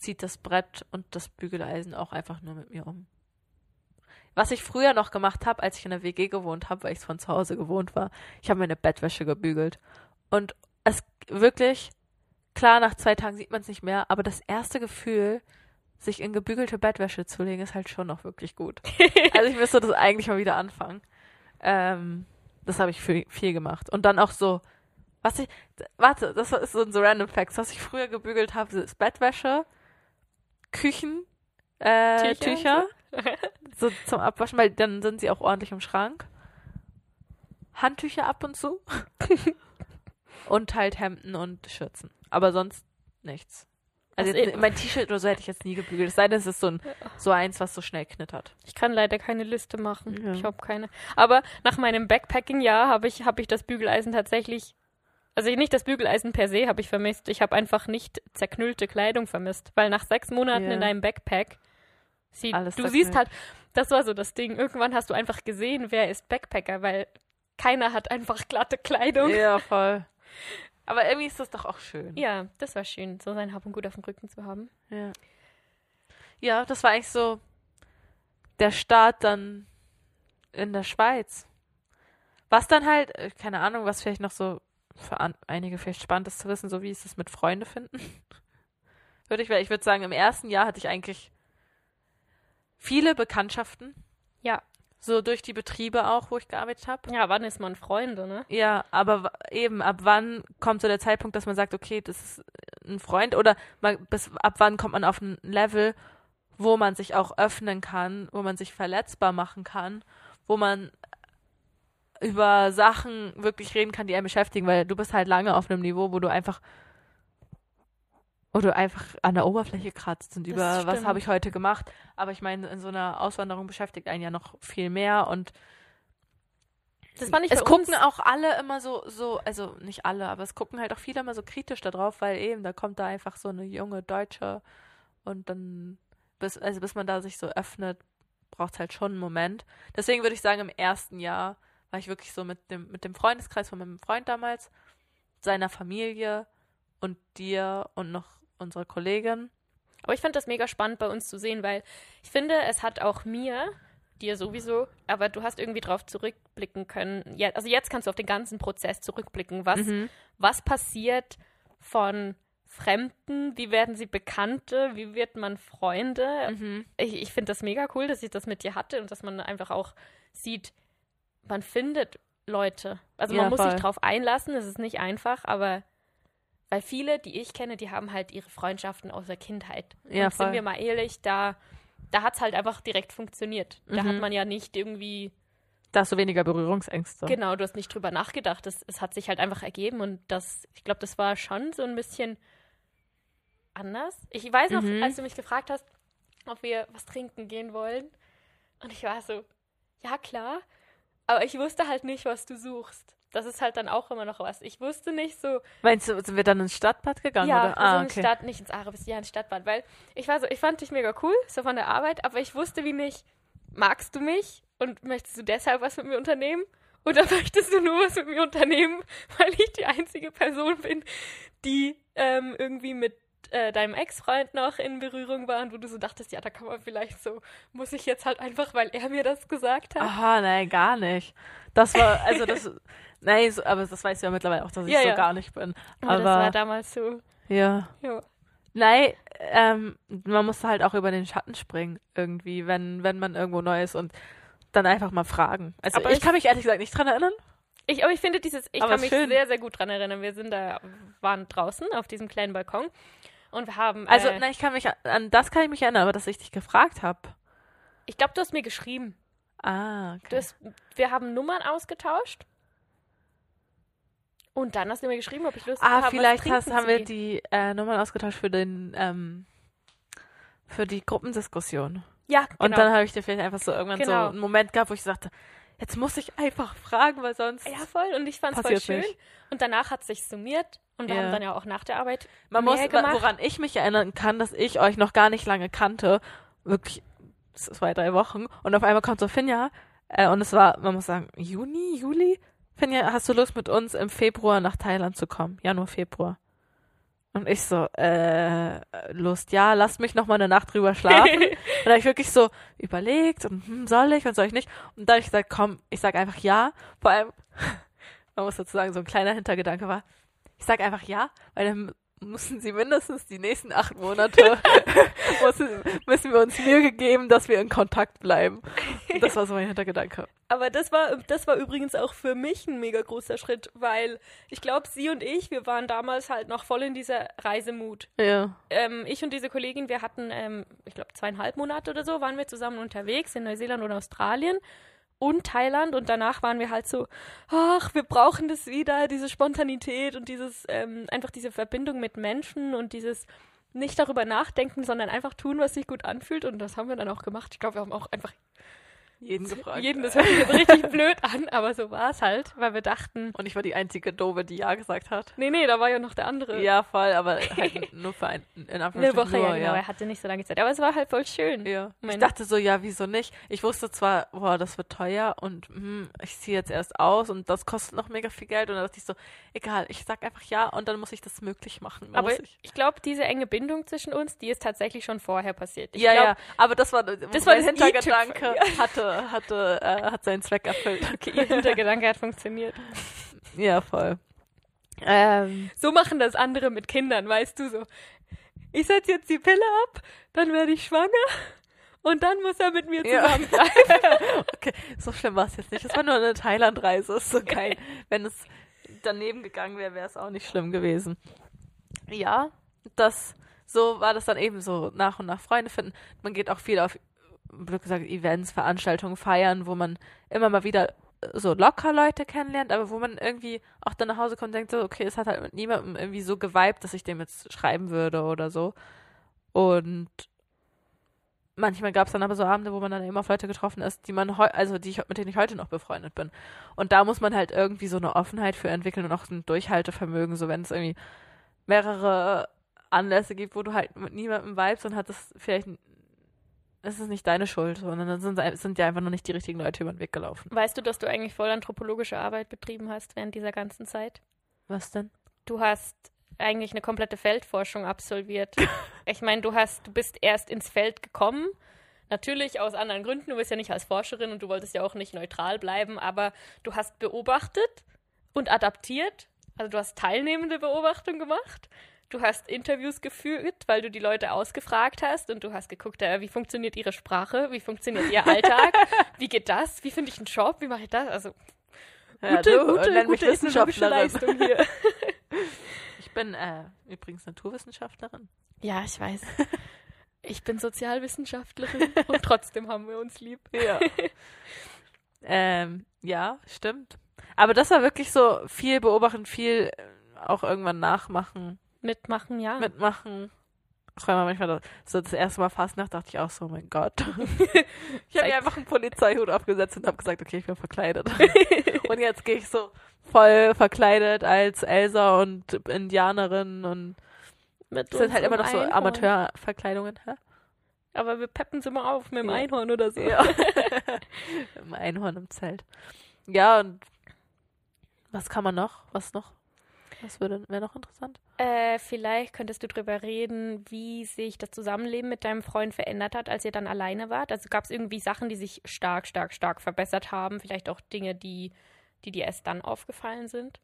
zieht das Brett und das Bügeleisen auch einfach nur mit mir um. Was ich früher noch gemacht habe, als ich in der WG gewohnt habe, weil ich von zu Hause gewohnt war, ich habe meine Bettwäsche gebügelt. Und es wirklich, klar, nach zwei Tagen sieht man es nicht mehr, aber das erste Gefühl, sich in gebügelte Bettwäsche zu legen, ist halt schon noch wirklich gut. <laughs> also ich müsste das eigentlich mal wieder anfangen. Ähm, das habe ich viel, viel gemacht. Und dann auch so, was ich, warte, das ist so ein so random Facts. Was ich früher gebügelt habe, ist Bettwäsche, Küchen, äh, Tücher? Tücher, <laughs> so zum Abwaschen, weil dann sind sie auch ordentlich im Schrank. Handtücher ab und zu. <laughs> und halt Hemden und Schürzen. Aber sonst nichts. Also Also jetzt, mein T-Shirt oder so hätte ich jetzt nie gebügelt. Es sei denn, es ist so, ein, so eins, was so schnell knittert. Ich kann leider keine Liste machen. Ja. Ich habe keine. Aber nach meinem Backpacking-Jahr habe ich, hab ich das Bügeleisen tatsächlich. Also nicht das Bügeleisen per se habe ich vermisst. Ich habe einfach nicht zerknüllte Kleidung vermisst. Weil nach sechs Monaten Ja. in deinem Backpack sieht, Alles du siehst halt, das war so das Ding. Irgendwann hast du einfach gesehen, wer ist Backpacker, weil keiner hat einfach glatte Kleidung. Ja, voll. Aber irgendwie ist das doch auch schön. Ja, das war schön, so sein Hab und Gut auf dem Rücken zu haben. Ja. Ja, das war eigentlich so der Start dann in der Schweiz. Was dann halt, äh, keine Ahnung, was vielleicht noch so für einige vielleicht spannend ist zu wissen, so wie ist es mit Freunde finden. <laughs> würde ich, weil ich würde sagen, im ersten Jahr hatte ich eigentlich viele Bekanntschaften. Ja. So durch die Betriebe auch, wo ich gearbeitet habe. Ja, wann ist man Freunde, ne? Ja, aber eben, ab wann kommt so der Zeitpunkt, dass man sagt, okay, das ist ein Freund oder man, bis, ab wann kommt man auf ein Level, wo man sich auch öffnen kann, wo man sich verletzbar machen kann, wo man über Sachen wirklich reden kann, die einen beschäftigen, weil du bist halt lange auf einem Niveau, wo du einfach du einfach an der Oberfläche kratzt und über was habe ich heute gemacht. Aber ich meine, in so einer Auswanderung beschäftigt einen ja noch viel mehr und Das fand ich es gucken auch alle immer so, so, also nicht alle, aber es gucken halt auch viele immer so kritisch da drauf, weil eben, da kommt da einfach so eine junge Deutsche und dann, bis, also bis man da sich so öffnet, braucht es halt schon einen Moment. Deswegen würde ich sagen, im ersten Jahr war ich wirklich so mit dem, mit dem Freundeskreis von meinem Freund damals, seiner Familie und dir und noch unserer Kollegin. Aber ich fand das mega spannend bei uns zu sehen, weil ich finde, es hat auch mir, dir sowieso, aber du hast irgendwie drauf zurückblicken können. Ja, also jetzt kannst du auf den ganzen Prozess zurückblicken. Was, Mhm. was passiert von Fremden? Wie werden sie Bekannte? Wie wird man Freunde? Mhm. Ich, ich finde das mega cool, dass ich das mit dir hatte und dass man einfach auch sieht, man findet Leute. Also man Ja, muss voll. sich drauf einlassen, es ist nicht einfach, aber weil viele, die ich kenne, die haben halt ihre Freundschaften aus der Kindheit. Ja, und sind voll. wir mal ehrlich, da, da hat es halt einfach direkt funktioniert. Da Mhm. hat man ja nicht irgendwie, Da hast du weniger Berührungsängste. genau, du hast nicht drüber nachgedacht. Es, es hat sich halt einfach ergeben und das, ich glaube, das war schon so ein bisschen anders. Ich weiß noch, Mhm. als du mich gefragt hast, ob wir was trinken gehen wollen. Und ich war so, ja klar. Aber ich wusste halt nicht, was du suchst. Das ist halt dann auch immer noch was. Ich wusste nicht so, Meinst du, sind wir dann ins Stadtbad gegangen? ja, oder? Ah, in okay. Stadt, nicht ins Arabis, ja, ins Stadtbad, weil ich war so, ich fand dich mega cool, so von der Arbeit, aber ich wusste wie nicht, magst du mich und möchtest du deshalb was mit mir unternehmen? Oder <laughs> möchtest du nur was mit mir unternehmen, <laughs> weil ich die einzige Person bin, die ähm, irgendwie mit äh, deinem Ex-Freund noch in Berührung war und wo du so dachtest, ja, da kann man vielleicht so, muss ich jetzt halt einfach, weil er mir das gesagt hat. Aha, nein, gar nicht. Das war, also das, <laughs> nein, so, aber das weißt du ja mittlerweile auch, dass ich Ja, so ja. gar nicht bin. aber, das war damals so, ja. ja. Nein, ähm, man muss halt auch über den Schatten springen, irgendwie, wenn, wenn man irgendwo neu ist und dann einfach mal fragen. Also Aber ich, ich- kann mich ehrlich gesagt nicht dran erinnern. Ich, aber ich finde dieses, ich Aber kann mich schön. sehr, sehr gut dran erinnern. Wir sind da, waren draußen auf diesem kleinen Balkon und wir haben. Also, äh, na, ich kann mich an- das kann ich mich erinnern, aber dass ich dich gefragt habe. ich glaube, du hast mir geschrieben. Ah, okay. Du hast, wir haben Nummern ausgetauscht. Und dann hast du mir geschrieben, ob ich Lust ah, habe, was vielleicht hast, haben wir die äh, Nummern ausgetauscht für den ähm, für die Gruppendiskussion. Ja, genau. Und dann habe ich dir vielleicht einfach so irgendwann Genau. so einen Moment gehabt, wo ich sagte, jetzt muss ich einfach fragen, weil sonst ja, voll. Und ich fand es voll schön. nicht. Und danach hat es sich summiert. Und wir Ja. haben dann ja auch nach der Arbeit Man mehr muss, gemacht. woran ich mich erinnern kann, dass ich euch noch gar nicht lange kannte, wirklich zwei, drei Wochen, und auf einmal kommt so Finja, äh, und es war, man muss sagen, Juni, Juli? Finja, hast du Lust mit uns im Februar nach Thailand zu kommen? Januar, Februar. Und ich so, äh, Lust, ja, lasst mich noch mal eine Nacht drüber schlafen. <laughs> und da habe ich wirklich so überlegt und hm, soll ich und soll ich nicht? Und dann habe ich gesagt, komm, ich sag einfach ja. Vor allem, <laughs> man muss dazu sagen, so ein kleiner Hintergedanke war, ich sag einfach ja, weil dann müssen sie mindestens die nächsten acht Monate <laughs> müssen, müssen wir uns Mühe gegeben, dass wir in Kontakt bleiben. Und das war so mein Hintergedanke. Aber das war, das war übrigens auch für mich ein mega großer Schritt, weil ich glaube, sie und ich, wir waren damals halt noch voll in dieser Reisemut. Ja. Ähm, ich und diese Kollegin, wir hatten, ähm, ich glaube, zweieinhalb Monate oder so, waren wir zusammen unterwegs in Neuseeland und Australien und Thailand und danach waren wir halt so, ach, wir brauchen das wieder, diese Spontanität und dieses, ähm, einfach diese Verbindung mit Menschen und dieses nicht darüber nachdenken, sondern einfach tun, was sich gut anfühlt und das haben wir dann auch gemacht. Ich glaube, wir haben auch einfach Jeden gefragt. jeden, das hört sich jetzt richtig blöd an, aber so war es halt, weil wir dachten, Und ich war die einzige Dove, die ja gesagt hat. nee, nee, da war ja noch der andere. Ja, voll, aber halt <laughs> nur für ein, in Eine Woche, nur, ja, genau. Er hatte nicht so lange Zeit. Aber es war halt voll schön. Ja. Ich dachte so, ja, wieso nicht? Ich wusste zwar, boah, das wird teuer und hm, ich ziehe jetzt erst aus und das kostet noch mega viel Geld und dann dachte ich so, egal, ich sag einfach ja und dann muss ich das möglich machen. Dann Aber ich. ich glaube, diese enge Bindung zwischen uns, die ist tatsächlich schon vorher passiert. Ich ja, glaub, ja, aber das war, das war mein das Hintergedanke i-Tüpfel, hatte, hatte, äh, hat seinen Zweck erfüllt. Okay, ihr Hintergedanke hat funktioniert. <laughs> Ja, voll. Ähm, So machen das andere mit Kindern, weißt du so. Ich setze jetzt die Pille ab, dann werde ich schwanger und dann muss er mit mir Ja. zusammen <laughs> bleiben. okay, so schlimm war es jetzt nicht. Das war nur eine Thailand-Reise, ist so geil. Wenn es daneben gegangen wäre, wäre es auch nicht schlimm gewesen. Ja, das, so war das dann eben so nach und nach Freunde finden. Man geht auch viel auf, blöd gesagt, Events, Veranstaltungen, Feiern, wo man immer mal wieder so locker Leute kennenlernt, aber wo man irgendwie auch dann nach Hause kommt und denkt so, okay, es hat halt mit niemandem irgendwie so geweibt, dass ich dem jetzt schreiben würde oder so. Und manchmal gab es dann aber so Abende, wo man dann eben auf Leute getroffen ist, die man also die ich, mit denen ich heute noch befreundet bin. Und da muss man halt irgendwie so eine Offenheit für entwickeln und auch ein Durchhaltevermögen, so wenn es irgendwie mehrere Anlässe gibt, wo du halt mit niemandem vibest, dann hat das vielleicht es ist nicht deine Schuld, sondern dann sind, sind ja einfach noch nicht die richtigen Leute über den Weg gelaufen. Weißt du, dass du eigentlich voll anthropologische Arbeit betrieben hast während dieser ganzen Zeit? Was denn? Du hast eigentlich eine komplette Feldforschung absolviert. <laughs> ich meine, du hast, du bist erst ins Feld gekommen. Natürlich aus anderen Gründen. Du bist ja nicht als Forscherin und du wolltest ja auch nicht neutral bleiben, aber du hast beobachtet und adaptiert. Also du hast teilnehmende Beobachtung gemacht. Du hast Interviews geführt, weil du die Leute ausgefragt hast und du hast geguckt, äh, wie funktioniert ihre Sprache, wie funktioniert ihr Alltag, <laughs> wie geht das, wie finde ich einen Job, wie mache ich das? Also Ja, gute, du, gute, gute Wissenschaftlerin. Leistung hier. <laughs> Ich bin äh, übrigens Naturwissenschaftlerin. Ja, ich weiß. <laughs> Ich bin Sozialwissenschaftlerin und trotzdem haben wir uns lieb. Ja. ähm, ja, stimmt. Aber das war wirklich so viel beobachten, viel äh, auch irgendwann nachmachen, Mitmachen, ja. mitmachen. Das war manchmal so das erste Mal Fastnacht, dachte ich auch so, oh mein Gott. <laughs> ich habe mir einfach einen Polizeihut aufgesetzt und habe gesagt, okay, ich bin verkleidet. <laughs> und jetzt gehe ich so voll verkleidet als Elsa und Indianerin und Mit es sind halt immer noch so. Amateurverkleidungen. Hä? Aber wir peppen sie mal auf mit dem Ja. Einhorn oder so. Ja. <laughs> Im Einhorn im Zelt. Ja, und was kann man noch? Was noch? Was würde wäre noch interessant? Äh, vielleicht könntest du drüber reden, wie sich das Zusammenleben mit deinem Freund verändert hat, als ihr dann alleine wart. Also gab es irgendwie Sachen, die sich stark, stark, stark verbessert haben. Vielleicht auch Dinge, die, die dir erst dann aufgefallen sind.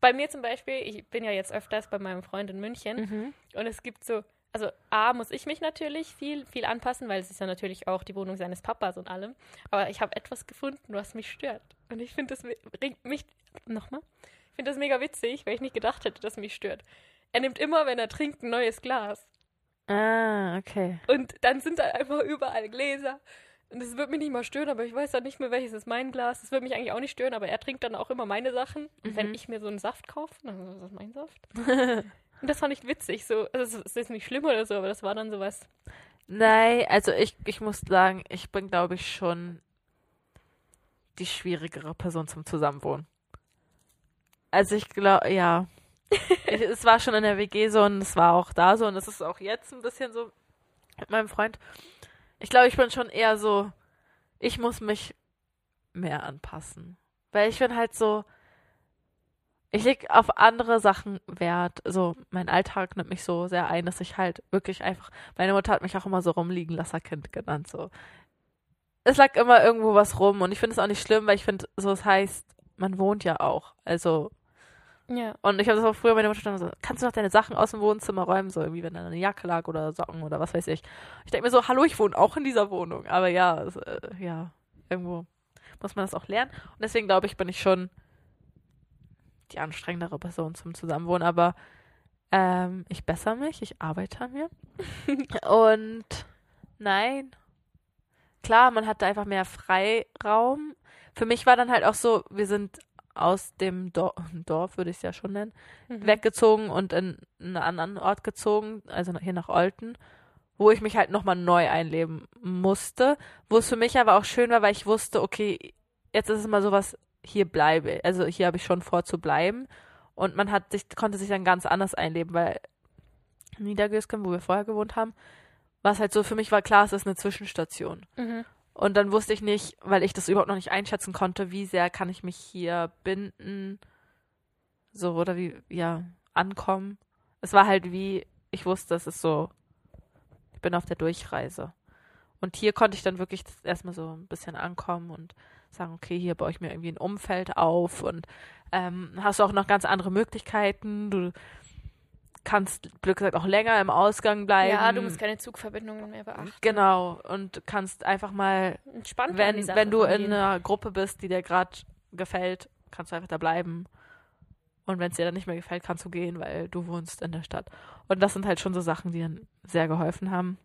Bei mir zum Beispiel, ich bin ja jetzt öfters bei meinem Freund in München. Mhm. Und es gibt so, also A, muss ich mich natürlich viel, viel anpassen, weil es ist ja natürlich auch die Wohnung seines Papas und allem. Aber ich habe etwas gefunden, was mich stört. Und ich finde das regt mich, nochmal, finde das mega witzig, weil ich nicht gedacht hätte, dass mich stört. er nimmt immer, wenn er trinkt, ein neues Glas. Ah, okay. Und dann sind da einfach überall Gläser. Und das wird mich nicht mal stören, aber ich weiß dann nicht mehr, welches ist mein Glas. Das wird mich eigentlich auch nicht stören, aber er trinkt dann auch immer meine Sachen. Und wenn Mhm. ich mir so einen Saft kaufe, dann ist das mein Saft. <laughs> Und das fand ich witzig. So, also es ist nicht schlimm oder so, aber das war dann sowas. Nein, also ich, ich muss sagen, ich bin, glaube ich, schon die schwierigere Person zum Zusammenwohnen. Also ich glaube, ja. ich, es war schon in der WG so und es war auch da so und es ist auch jetzt ein bisschen so mit meinem Freund. Ich glaube, ich bin schon eher so, ich muss mich mehr anpassen. Weil ich bin halt so, ich leg auf andere Sachen Wert. So, mein Alltag nimmt mich so sehr ein, dass ich halt wirklich einfach meine Mutter hat mich auch immer so rumliegen Lasserkind genannt. So. Es lag immer irgendwo was rum und ich finde es auch nicht schlimm, weil ich finde, so es heißt, man wohnt ja auch. Also, Ja. und ich habe das auch früher meine Mutter stand so, kannst du noch deine Sachen aus dem Wohnzimmer räumen? So irgendwie, wenn da eine Jacke lag oder Socken oder was weiß ich. Ich denke mir so, hallo, ich wohne auch in dieser Wohnung. Aber ja, es, äh, ja, irgendwo muss man das auch lernen. Und deswegen glaube ich, bin ich schon die anstrengendere Person zum Zusammenwohnen. Aber ähm, ich bessere mich, ich arbeite an mir. <laughs> Und nein, klar, man hatte einfach mehr Freiraum. Für mich war dann halt auch so, wir sind aus dem Dor Dorf, würde ich es ja schon nennen, Mhm. weggezogen und in einen anderen Ort gezogen, also hier nach Olten, wo ich mich halt nochmal neu einleben musste, wo es für mich aber auch schön war, weil ich wusste, okay, jetzt ist es mal sowas, hier bleibe, also hier habe ich schon vor zu bleiben und man hat sich, konnte sich dann ganz anders einleben, weil in Niedergösken, wo wir vorher gewohnt haben, war es halt so, für mich war klar, es ist eine Zwischenstation. Mhm. Und dann wusste ich nicht, weil ich das überhaupt noch nicht einschätzen konnte, wie sehr kann ich mich hier binden, so oder wie, ja, ankommen. Es war halt wie, ich wusste, es ist so, ich bin auf der Durchreise. Und hier konnte ich dann wirklich erstmal so ein bisschen ankommen und sagen, okay, hier baue ich mir irgendwie ein Umfeld auf und ähm, hast auch noch ganz andere Möglichkeiten. Du kannst, blöd gesagt, auch länger im Ausgang bleiben. Ja, du musst keine Zugverbindungen mehr beachten. Genau, und kannst einfach mal Entspannt wenn, wenn du in einer Gruppe bist, die dir gerade gefällt, kannst du einfach da bleiben. Und wenn es dir dann nicht mehr gefällt, kannst du gehen, weil du wohnst in der Stadt. Und das sind halt schon so Sachen, die dann sehr geholfen haben.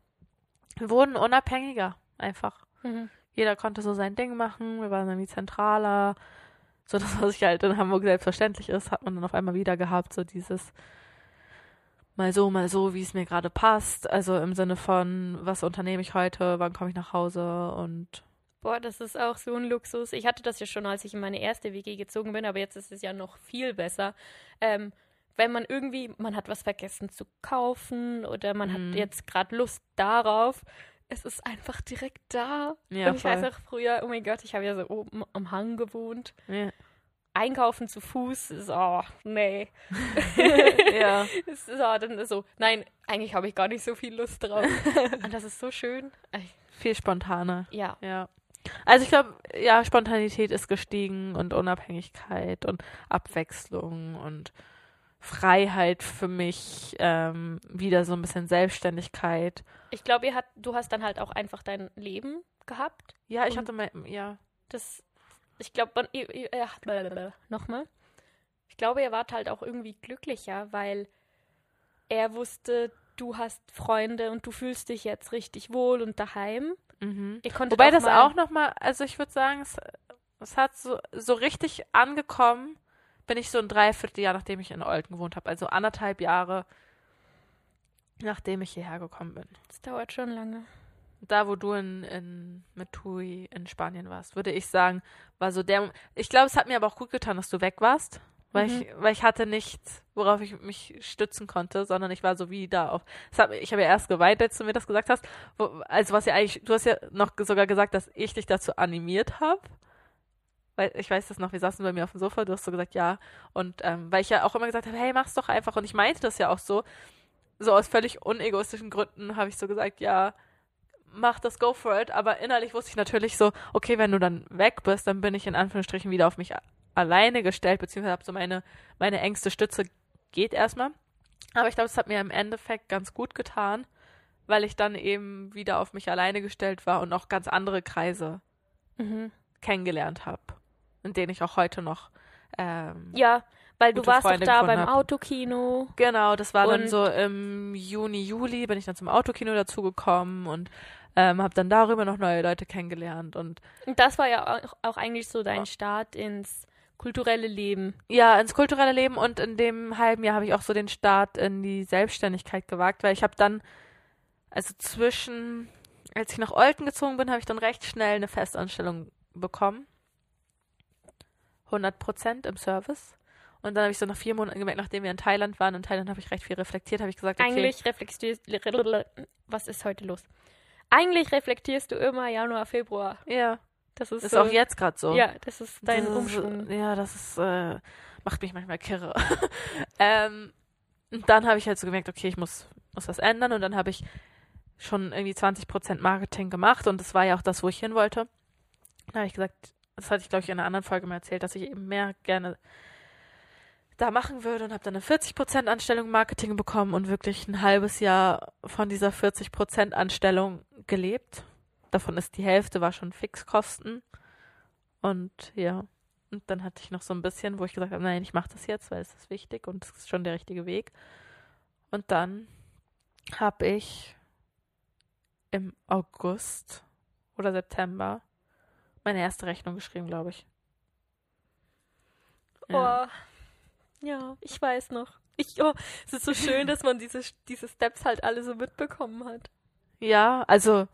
Wir wurden unabhängiger, einfach. Mhm. Jeder konnte so sein Ding machen. Wir waren irgendwie zentraler. So das, was ich halt in Hamburg selbstverständlich ist, hat man dann auf einmal wieder gehabt. So dieses mal so, mal so, wie es mir gerade passt. Also im Sinne von, was unternehme ich heute, wann komme ich nach Hause und Boah, das ist auch so ein Luxus. Ich hatte das ja schon, als ich in meine erste WG gezogen bin, aber jetzt ist es ja noch viel besser. Ähm, wenn man irgendwie, man hat was vergessen zu kaufen oder man Mhm. hat jetzt gerade Lust darauf, es ist einfach direkt da. Ja, Und ich weiß voll. auch früher, oh mein Gott, ich habe ja so oben am Hang gewohnt. ja. Einkaufen zu Fuß ist, oh, nee. <laughs> ja. <laughs> Es ist, oh, dann so, nein, eigentlich habe ich gar nicht so viel Lust drauf. <laughs> Und das ist so schön. Viel spontaner. Ja, Ja. Also ich glaube, ja, Spontanität ist gestiegen und Unabhängigkeit und Abwechslung und Freiheit für mich, ähm, wieder so ein bisschen Selbstständigkeit. ich glaube, ihr hat, du hast dann halt auch einfach dein Leben gehabt. Ja, ich hatte mal, ja. Das, ich glaube, blablabla. nochmal. Ich glaube, ihr wart halt auch irgendwie glücklicher, weil er wusste, du hast Freunde und du fühlst dich jetzt richtig wohl und daheim. Mhm. Wobei auch das mal, auch nochmal, also ich würde sagen, es, es hat so, so richtig angekommen, bin ich so ein Dreivierteljahr, nachdem ich in Olten gewohnt habe. Also anderthalb Jahre, nachdem ich hierher gekommen bin. Das dauert schon lange. Da, wo du in, in mit Tui in Spanien warst, würde ich sagen, war so der. Ich glaube, es hat mir aber auch gut getan, dass du weg warst. Weil, Mhm. ich, weil ich hatte nichts, worauf ich mich stützen konnte, sondern ich war so wie da auf. Hat, ich habe ja erst geweint, als du mir das gesagt hast. Wo, also was ja eigentlich, du hast ja noch sogar gesagt, dass ich dich dazu animiert habe. Weil ich weiß das noch, wir saßen bei mir auf dem Sofa, du hast so gesagt, ja. Und ähm, weil ich ja auch immer gesagt habe, hey, mach's doch einfach. Und ich meinte das ja auch so. So aus völlig unegoistischen Gründen habe ich so gesagt, ja, mach das, go for it. Aber innerlich wusste ich natürlich so, okay, wenn du dann weg bist, dann bin ich in Anführungsstrichen wieder auf mich alleine gestellt, beziehungsweise habe so meine, meine engste Stütze geht erstmal. Aber ich glaube, es hat mir im Endeffekt ganz gut getan, weil ich dann eben wieder auf mich alleine gestellt war und auch ganz andere Kreise Mhm. kennengelernt habe, in denen ich auch heute noch ähm, Ja, Weil du warst doch Freunde da gefunden beim hab. Autokino. Genau, das war dann so im Juni, Juli bin ich dann zum Autokino dazugekommen und ähm, habe dann darüber noch neue Leute kennengelernt und Und das war ja auch, auch eigentlich so dein Start ins kulturelle Leben. ja, ins kulturelle Leben und in dem halben Jahr habe ich auch so den Start in die Selbstständigkeit gewagt, weil ich habe dann, also zwischen, als ich nach Olten gezogen bin, habe ich dann recht schnell eine Festanstellung bekommen. 100 Prozent im Service. Und dann habe ich so nach vier Monaten gemerkt, nachdem wir in Thailand waren, in Thailand habe ich recht viel reflektiert, habe ich gesagt, okay, Eigentlich reflektierst Was ist heute los? Eigentlich reflektierst du immer Januar, Februar. ja, Das ist, ist so, auch jetzt gerade so. Ja, das ist dein das ist, Umschwung. Ja, das ist, äh, macht mich manchmal kirre. <laughs> ähm, und dann habe ich halt so gemerkt, okay, ich muss, muss was ändern. Und dann habe ich schon irgendwie 20% Marketing gemacht. Und das war ja auch das, wo ich hin wollte. Dann habe ich gesagt, das hatte ich, glaube ich, in einer anderen Folge mal erzählt, dass ich eben mehr gerne da machen würde und habe dann eine 40% Anstellung im Marketing bekommen und wirklich ein halbes Jahr von dieser 40% Anstellung gelebt. Davon ist die Hälfte war schon Fixkosten. Und ja, und dann hatte ich noch so ein bisschen, wo ich gesagt habe, nein, ich mache das jetzt, weil es ist wichtig und es ist schon der richtige Weg. Und dann habe ich im August oder September meine erste Rechnung geschrieben, glaube ich. Ja. Oh. Ja, ich weiß noch. Ich, oh, es ist so schön, dass man diese, diese Steps halt alle so mitbekommen hat. Ja, also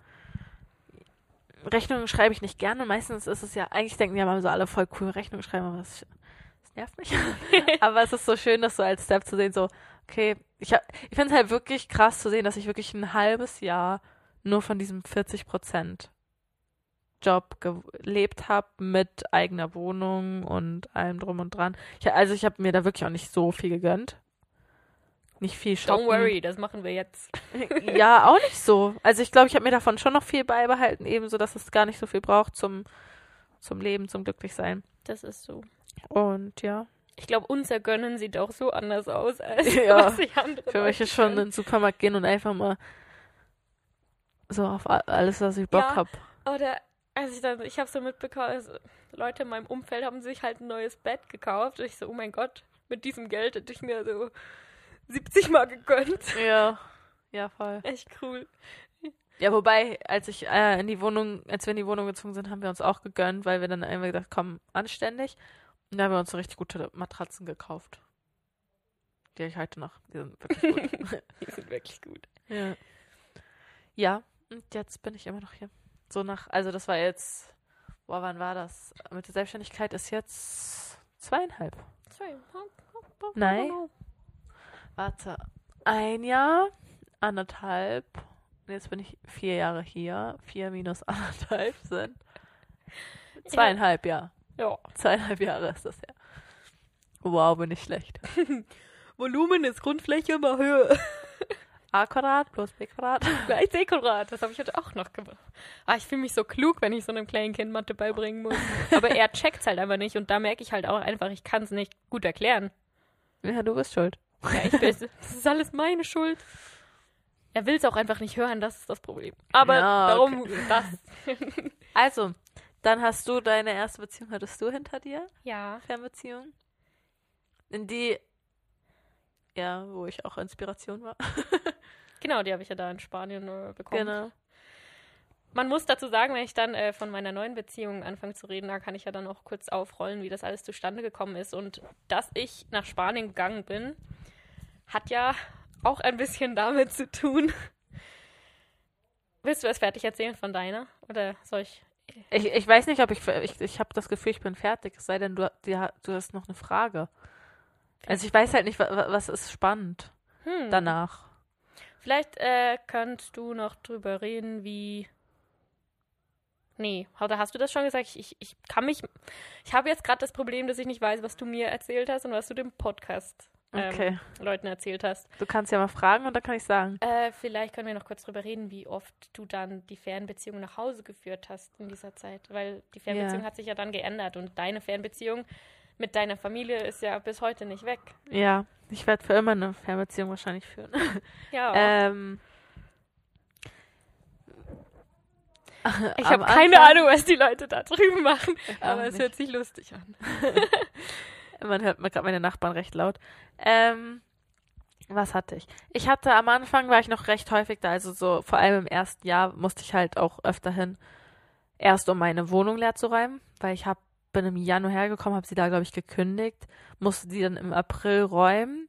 Rechnungen schreibe ich nicht gerne. Meistens ist es ja, eigentlich denken ja mal so alle voll cool Rechnungen schreiben, aber das, das nervt mich. <laughs> aber es ist so schön, das so als Step zu sehen, so, okay, ich, hab- ich finde es halt wirklich krass zu sehen, dass ich wirklich ein halbes Jahr nur von diesem 40 Prozent Job gelebt habe mit eigener Wohnung und allem drum und dran. Ich, also ich habe mir da wirklich auch nicht so viel gegönnt. Nicht viel shoppen. Don't worry, das machen wir jetzt. <laughs> Ja, auch nicht so. Also ich glaube, ich habe mir davon schon noch viel beibehalten, ebenso, dass es gar nicht so viel braucht zum, zum Leben, zum Glücklichsein. Das ist so. Und ja, Ich glaube, unser Gönnen sieht auch so anders aus, <laughs> als Ja, was sich andere für mich ist schon in den Supermarkt gehen und einfach mal so auf alles, was ich Bock Ja. hab. Oder als ich dann, ich habe so mitbekommen, also Leute in meinem Umfeld haben sich halt ein neues Bett gekauft. Und ich so, oh mein Gott, mit diesem Geld hätte ich mir so 70 Mal gegönnt. Ja, ja, voll. Echt cool. Ja, wobei, als ich äh, in die Wohnung, als wir in die Wohnung gezogen sind, haben wir uns auch gegönnt, weil wir dann einfach gedacht, komm, anständig. Und da haben wir uns so richtig gute Matratzen gekauft. Die ich heute noch. Die sind wirklich gut. <laughs> Die sind wirklich gut. Ja. Ja, und jetzt bin ich immer noch hier. So nach, also das war jetzt, boah, wann war das? Mit der Selbstständigkeit ist jetzt zweieinhalb. Nein. Warte, ein Jahr, anderthalb. Jetzt bin ich vier Jahre hier. Vier minus anderthalb sind zweieinhalb Jahre. Ja. Zweieinhalb Jahre ist das ja. Wow, bin ich schlecht. <laughs> Volumen ist Grundfläche mal Höhe. A Quadrat plus B Quadrat. <laughs> Gleich C-Quadrat. Das habe ich heute auch noch gemacht. Ah, ich fühle mich so klug, wenn ich so einem kleinen Kind Mathe beibringen muss. Aber er checkt's halt einfach nicht und da merke ich halt auch einfach, ich kann es nicht gut erklären. Ja, du bist schuld. Ja, ich bin, das ist alles meine Schuld. Er will es auch einfach nicht hören, das ist das Problem. Aber Ja, darum, das. <laughs> Also, dann hast du deine erste Beziehung, hattest du hinter dir? Ja. Fernbeziehung? In die, ja, wo ich auch Inspiration war. <laughs> Genau, die habe ich ja da in Spanien äh, bekommen. Genau. Man muss dazu sagen, wenn ich dann äh, von meiner neuen Beziehung anfange zu reden, da kann ich ja dann auch kurz aufrollen, wie das alles zustande gekommen ist. Und dass ich nach Spanien gegangen bin, hat ja auch ein bisschen damit zu tun. Willst du es fertig erzählen von deiner? Oder soll ich? Ich, ich weiß nicht, ob ich, ich, ich habe das Gefühl, ich bin fertig, es sei denn, du, du, du hast noch eine Frage. Also ich weiß halt nicht, wa- wa- was ist spannend Hm. danach. Vielleicht äh, kannst du noch drüber reden, wie. Nee, oder hast du das schon gesagt? Ich, ich, ich kann mich. Ich habe jetzt gerade das Problem, dass ich nicht weiß, was du mir erzählt hast und was du dem Podcast ähm, Okay. Leuten erzählt hast. Du kannst ja mal fragen und dann kann ich sagen. Äh, vielleicht können wir noch kurz drüber reden, wie oft du dann die Fernbeziehung nach Hause geführt hast in dieser Zeit. Weil die Fernbeziehung Ja. hat sich ja dann geändert und deine Fernbeziehung mit deiner Familie ist ja bis heute nicht weg. Ja, ich werde für immer eine Fernbeziehung wahrscheinlich führen. <laughs> Ja. ähm, ich habe keine Ahnung, was die Leute da drüben machen, aber es nicht. hört sich lustig an. <laughs> Man hört gerade meine Nachbarn recht laut. Ähm, was hatte ich? Ich hatte am Anfang war ich noch recht häufig da, also so vor allem im ersten Jahr musste ich halt auch öfter hin, erst um meine Wohnung leer zu räumen, weil ich hab, bin im Januar hergekommen, habe sie da glaube ich gekündigt, musste die dann im April räumen.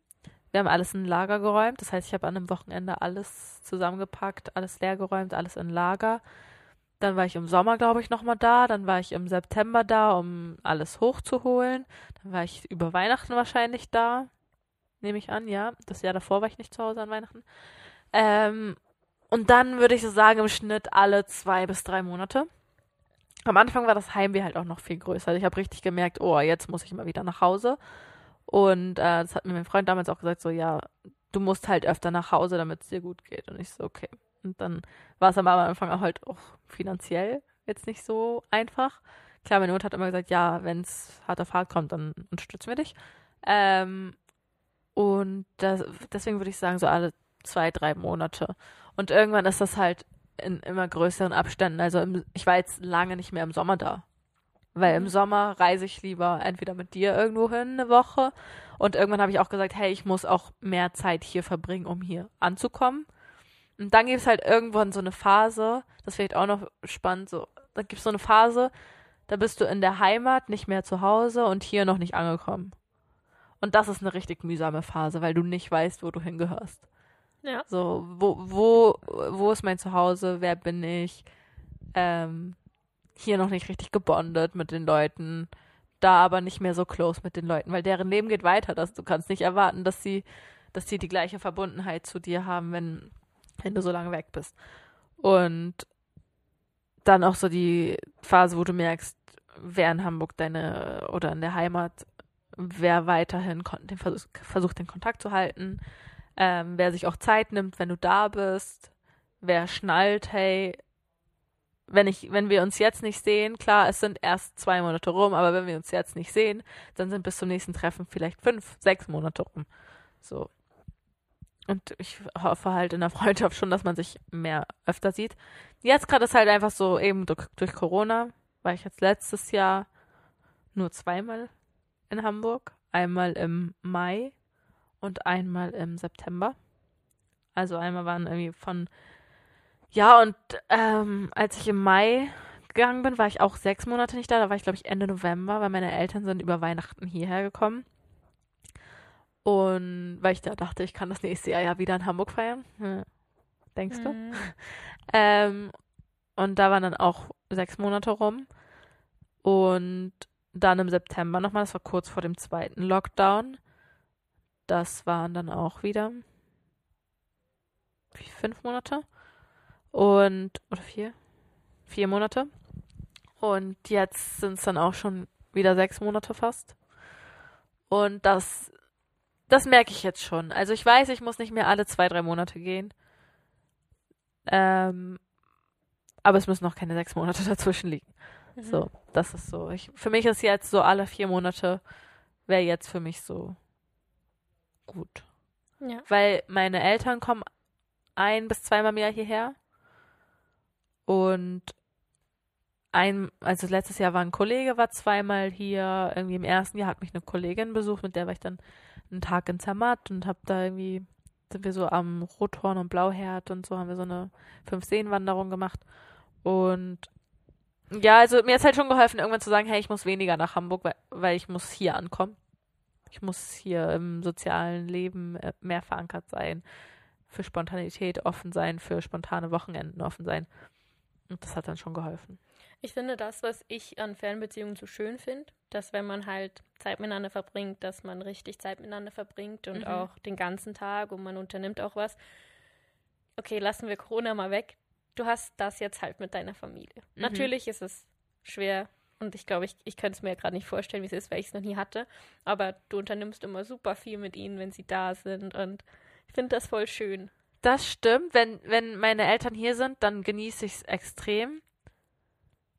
Wir haben alles in Lager geräumt, das heißt, ich habe an einem Wochenende alles zusammengepackt, alles leer geräumt, alles in Lager. Dann war ich im Sommer, glaube ich, nochmal da. Dann war ich im September da, um alles hochzuholen. Dann war ich über Weihnachten wahrscheinlich da. Nehme ich an, ja. Das Jahr davor war ich nicht zu Hause an Weihnachten. Ähm, und dann würde ich so sagen, im Schnitt alle zwei bis drei Monate. Am Anfang war das Heimweh halt auch noch viel größer. Ich habe richtig gemerkt, oh, jetzt muss ich mal wieder nach Hause. Und äh, das hat mir mein Freund damals auch gesagt, so, ja, du musst halt öfter nach Hause, damit es dir gut geht. Und ich so, okay. Und dann war es am Anfang auch halt auch finanziell jetzt nicht so einfach. Klar, meine Mutter hat immer gesagt, ja, wenn es hart auf hart kommt, dann unterstützen wir dich. Ähm, und das, deswegen würde ich sagen, so alle zwei, drei Monate. Und irgendwann ist das halt in immer größeren Abständen. Also im, ich war jetzt lange nicht mehr im Sommer da. Weil im Sommer reise ich lieber entweder mit dir irgendwo hin eine Woche. Und irgendwann habe ich auch gesagt, hey, ich muss auch mehr Zeit hier verbringen, um hier anzukommen. Und dann gibt es halt irgendwann so eine Phase, das vielleicht auch noch spannend, so, da gibt es so eine Phase, da bist du in der Heimat nicht mehr zu Hause und hier noch nicht angekommen. Und das ist eine richtig mühsame Phase, weil du nicht weißt, wo du hingehörst. Ja. So, wo, wo, wo ist mein Zuhause? Wer bin ich? Ähm, hier noch nicht richtig gebondet mit den Leuten, da aber nicht mehr so close mit den Leuten, weil deren Leben geht weiter. Dass du kannst nicht erwarten, dass sie, dass sie die gleiche Verbundenheit zu dir haben, wenn wenn du so lange weg bist. Und dann auch so die Phase, wo du merkst, wer in Hamburg deine oder in der Heimat, wer weiterhin den Versuch, versucht, den Kontakt zu halten, ähm, wer sich auch Zeit nimmt, wenn du da bist, wer schnallt, hey, wenn ich, wenn wir uns jetzt nicht sehen, klar, es sind erst zwei Monate rum, aber wenn wir uns jetzt nicht sehen, dann sind bis zum nächsten Treffen vielleicht fünf, sechs Monate rum. So. Und ich hoffe halt in der <laughs> Freundschaft schon, dass man sich mehr öfter sieht. Jetzt gerade ist halt einfach so, eben durch, durch Corona war ich jetzt letztes Jahr nur zweimal in Hamburg. Einmal im Mai und einmal im September. Also einmal waren irgendwie von ja, und ähm, als ich im Mai gegangen bin, war ich auch sechs Monate nicht da. Da war ich, glaube ich, Ende November, weil meine Eltern sind über Weihnachten hierher gekommen. Und weil ich da dachte, ich kann das nächste Jahr ja wieder in Hamburg feiern. Hm. Denkst du? Mhm. <laughs> Ähm, und da waren dann auch sechs Monate rum. Und dann im September nochmal, das war kurz vor dem zweiten Lockdown. Das waren dann auch wieder wie, fünf Monate. Und, oder vier? Vier Monate. Und jetzt sind es dann auch schon wieder sechs Monate fast. Und das das merke ich jetzt schon. Also ich weiß, ich muss nicht mehr alle zwei, drei Monate gehen. Ähm, aber es müssen noch keine sechs Monate <laughs> dazwischen liegen. Mhm. So, das ist so. Ich, für mich ist jetzt so alle vier Monate wäre jetzt für mich so gut. Ja. Weil meine Eltern kommen ein bis zweimal im Jahr hierher. Und ein, also letztes Jahr war ein Kollege, war zweimal hier. Irgendwie im ersten Jahr hat mich eine Kollegin besucht, mit der war ich dann einen Tag in Zermatt und hab da irgendwie, sind wir so am Rothorn und Blauherd und so haben wir so eine Fünf-Seen-Wanderung gemacht. Und ja, also mir ist halt schon geholfen, irgendwann zu sagen, hey, ich muss weniger nach Hamburg, weil, weil ich muss hier ankommen. Ich muss hier im sozialen Leben äh, mehr verankert sein, für Spontanität offen sein, für spontane Wochenenden offen sein. Und das hat dann schon geholfen. Ich finde das, was ich an Fernbeziehungen so schön finde, dass wenn man halt Zeit miteinander verbringt, dass man richtig Zeit miteinander verbringt und mhm. auch den ganzen Tag und man unternimmt auch was. Okay, lassen wir Corona mal weg. Du hast das jetzt halt mit deiner Familie. Mhm. Natürlich ist es schwer und ich glaube, ich, ich könnte es mir gerade nicht vorstellen, wie es ist, weil ich es noch nie hatte. Aber du unternimmst immer super viel mit ihnen, wenn sie da sind und ich finde das voll schön. Das stimmt. Wenn, wenn meine Eltern hier sind, dann genieße ich es extrem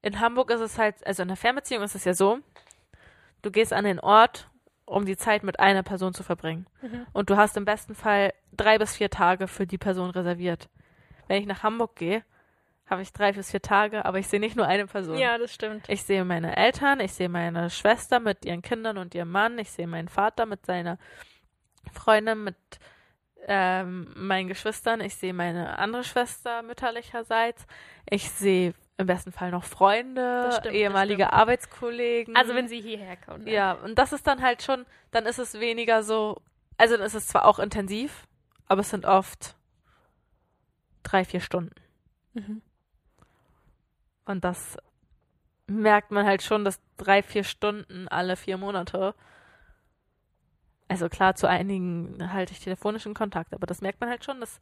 in Hamburg ist es halt, also in der Fernbeziehung ist es ja so, du gehst an den Ort, um die Zeit mit einer Person zu verbringen. Mhm. Und du hast im besten Fall drei bis vier Tage für die Person reserviert. Wenn ich nach Hamburg gehe, habe ich drei bis vier Tage, aber ich sehe nicht nur eine Person. Ja, das stimmt. Ich sehe meine Eltern, ich sehe meine Schwester mit ihren Kindern und ihrem Mann, ich sehe meinen Vater mit seiner Freundin, mit ähm, meinen Geschwistern, ich sehe meine andere Schwester mütterlicherseits, ich sehe im besten Fall noch Freunde, stimmt, ehemalige. Arbeitskollegen. Also wenn sie hierher kommen. dann. Ja, und das ist dann halt schon, dann ist es weniger so, also dann ist es zwar auch intensiv, aber es sind oft drei, vier Stunden. Mhm. Und das merkt man halt schon, dass drei, vier Stunden alle vier Monate. Also klar, zu einigen halte ich telefonischen Kontakt, aber das merkt man halt schon, dass,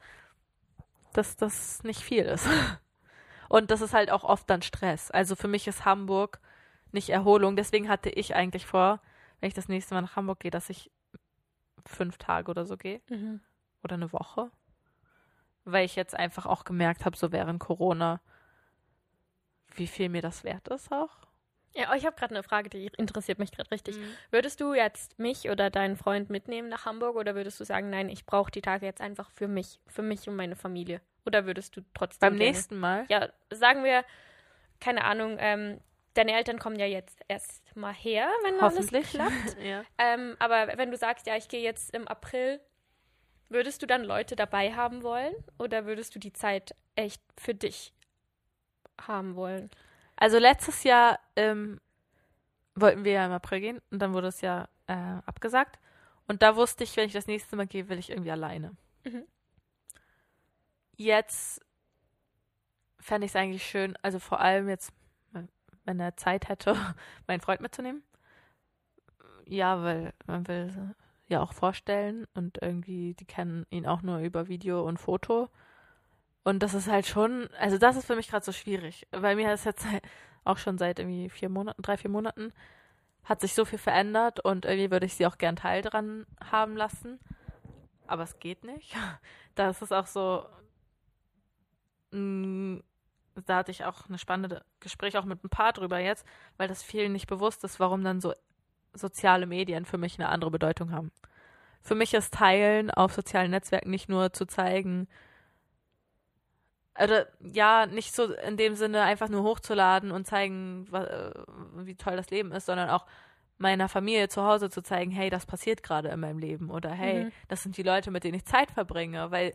dass das nicht viel ist. <laughs> Und das ist halt auch oft dann Stress. Also für mich ist Hamburg nicht Erholung. Deswegen hatte ich eigentlich vor, wenn ich das nächste Mal nach Hamburg gehe, dass ich fünf Tage oder so gehe Mhm. oder eine Woche. Weil ich jetzt einfach auch gemerkt habe, so während Corona, wie viel mir das wert ist auch. Ja, ich habe gerade eine Frage, die interessiert mich gerade richtig. Mhm. Würdest du jetzt mich oder deinen Freund mitnehmen nach Hamburg oder würdest du sagen, nein, ich brauche die Tage jetzt einfach für mich, für mich und meine Familie? Oder würdest du trotzdem Beim gerne? nächsten Mal? Ja, sagen wir, keine Ahnung, ähm, deine Eltern kommen ja jetzt erst mal her, wenn alles klappt. <laughs> ja. Ähm, aber wenn du sagst, ja, ich gehe jetzt im April, würdest du dann Leute dabei haben wollen oder würdest du die Zeit echt für dich haben wollen? Also letztes Jahr ähm, wollten wir ja im April gehen und dann wurde es ja äh, abgesagt. Und da wusste ich, wenn ich das nächste Mal gehe, will ich irgendwie alleine. Mhm. Jetzt fände ich es eigentlich schön, also vor allem jetzt, wenn er Zeit hätte, <laughs> meinen Freund mitzunehmen. Ja, weil man will ja auch vorstellen und irgendwie, die kennen ihn auch nur über Video und Foto. Und das ist halt schon, also das ist für mich gerade so schwierig, weil mir ist jetzt auch schon seit irgendwie vier Monaten, drei, vier Monaten, hat sich so viel verändert und irgendwie würde ich sie auch gern Teil dran haben lassen. Aber es geht nicht. <laughs> Da ist es auch so, mh, da hatte ich auch eine spannende Gespräch auch mit ein paar drüber jetzt, weil das vielen nicht bewusst ist, warum dann so soziale Medien für mich eine andere Bedeutung haben. Für mich ist Teilen auf sozialen Netzwerken nicht nur zu zeigen, oder ja, nicht so in dem Sinne einfach nur hochzuladen und zeigen, äh, wie toll das Leben ist, sondern auch meiner Familie zu Hause zu zeigen, hey, das passiert gerade in meinem Leben oder hey, Mhm. das sind die Leute, mit denen ich Zeit verbringe, weil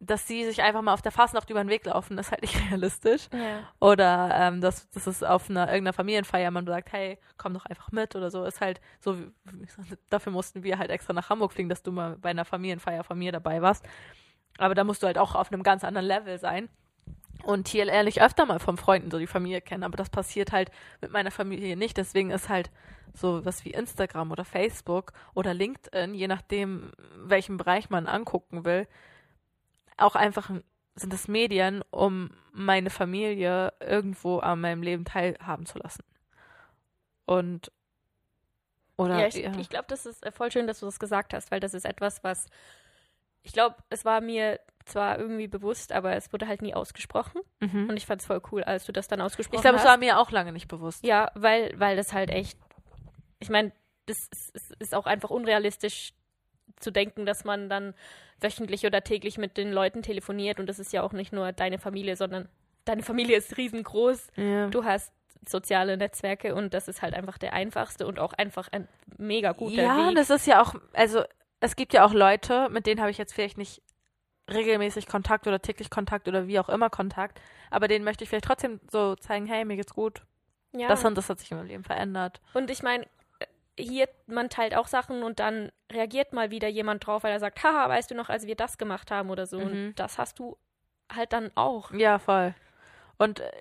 dass sie sich einfach mal auf der Fastnacht über den Weg laufen, ist halt nicht <laughs> realistisch. Ja. Oder ähm, dass, dass es auf einer irgendeiner Familienfeier man sagt, hey, komm doch einfach mit oder so, ist halt so, <laughs> dafür mussten wir halt extra nach Hamburg fliegen, dass du mal bei einer Familienfeier von mir dabei warst. Aber da musst du halt auch auf einem ganz anderen Level sein. Und hier lerne ich öfter mal von Freunden so die Familie kennen, aber das passiert halt mit meiner Familie nicht. Deswegen ist halt so was wie Instagram oder Facebook oder LinkedIn, je nachdem, welchen Bereich man angucken will, auch einfach ein- sind es Medien, um meine Familie irgendwo an meinem Leben teilhaben zu lassen. Und oder Ja, ich, ja. ich glaube, das ist äh, voll schön, dass du das gesagt hast, weil das ist etwas, was ich glaube, es war mir zwar irgendwie bewusst, aber es wurde halt nie ausgesprochen. mhm. Und ich fand es voll cool, als du das dann ausgesprochen ich glaube, es hast. war mir auch lange nicht bewusst. Ja, weil, weil das halt echt, ich meine, das ist, ist- auch einfach unrealistisch zu denken, dass man dann wöchentlich oder täglich mit den Leuten telefoniert und das ist ja auch nicht nur deine Familie, sondern deine Familie ist riesengroß. Ja. Du hast soziale Netzwerke und das ist halt einfach der einfachste und auch einfach ein mega guter ja, Weg. das ist ja auch, also es gibt ja auch Leute, mit denen habe ich jetzt vielleicht nicht regelmäßig Kontakt oder täglich Kontakt oder wie auch immer Kontakt, aber denen möchte ich vielleicht trotzdem so zeigen, hey, mir geht's gut. ja. Das und das hat sich in meinem Leben verändert. Und ich meine, hier, man teilt auch Sachen und dann reagiert mal wieder jemand drauf, weil er sagt, haha, weißt du noch, als wir das gemacht haben oder so. Mhm. Und das hast du halt dann auch. Ja, voll. Und äh,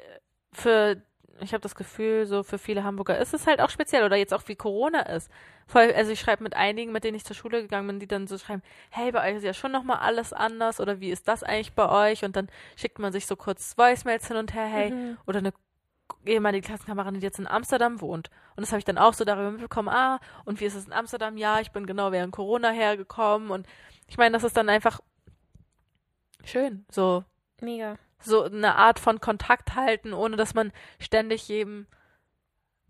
für, ich habe das Gefühl, so für viele Hamburger ist es halt auch speziell oder jetzt auch wie Corona ist. Voll, also ich schreibe mit einigen, mit denen ich zur Schule gegangen bin, die dann so schreiben, hey, bei euch ist ja schon nochmal alles anders oder wie ist das eigentlich bei euch? Und dann schickt man sich so kurz Voicemails hin und her, hey, Mhm. oder eine ehemalige Klassenkameradin, die jetzt in Amsterdam wohnt. Und das habe ich dann auch so darüber mitbekommen, ah, und wie ist es in Amsterdam? Ja, ich bin genau während Corona hergekommen. Und ich meine, das ist dann einfach schön, so Mega. So eine Art von Kontakt halten, ohne dass man ständig jedem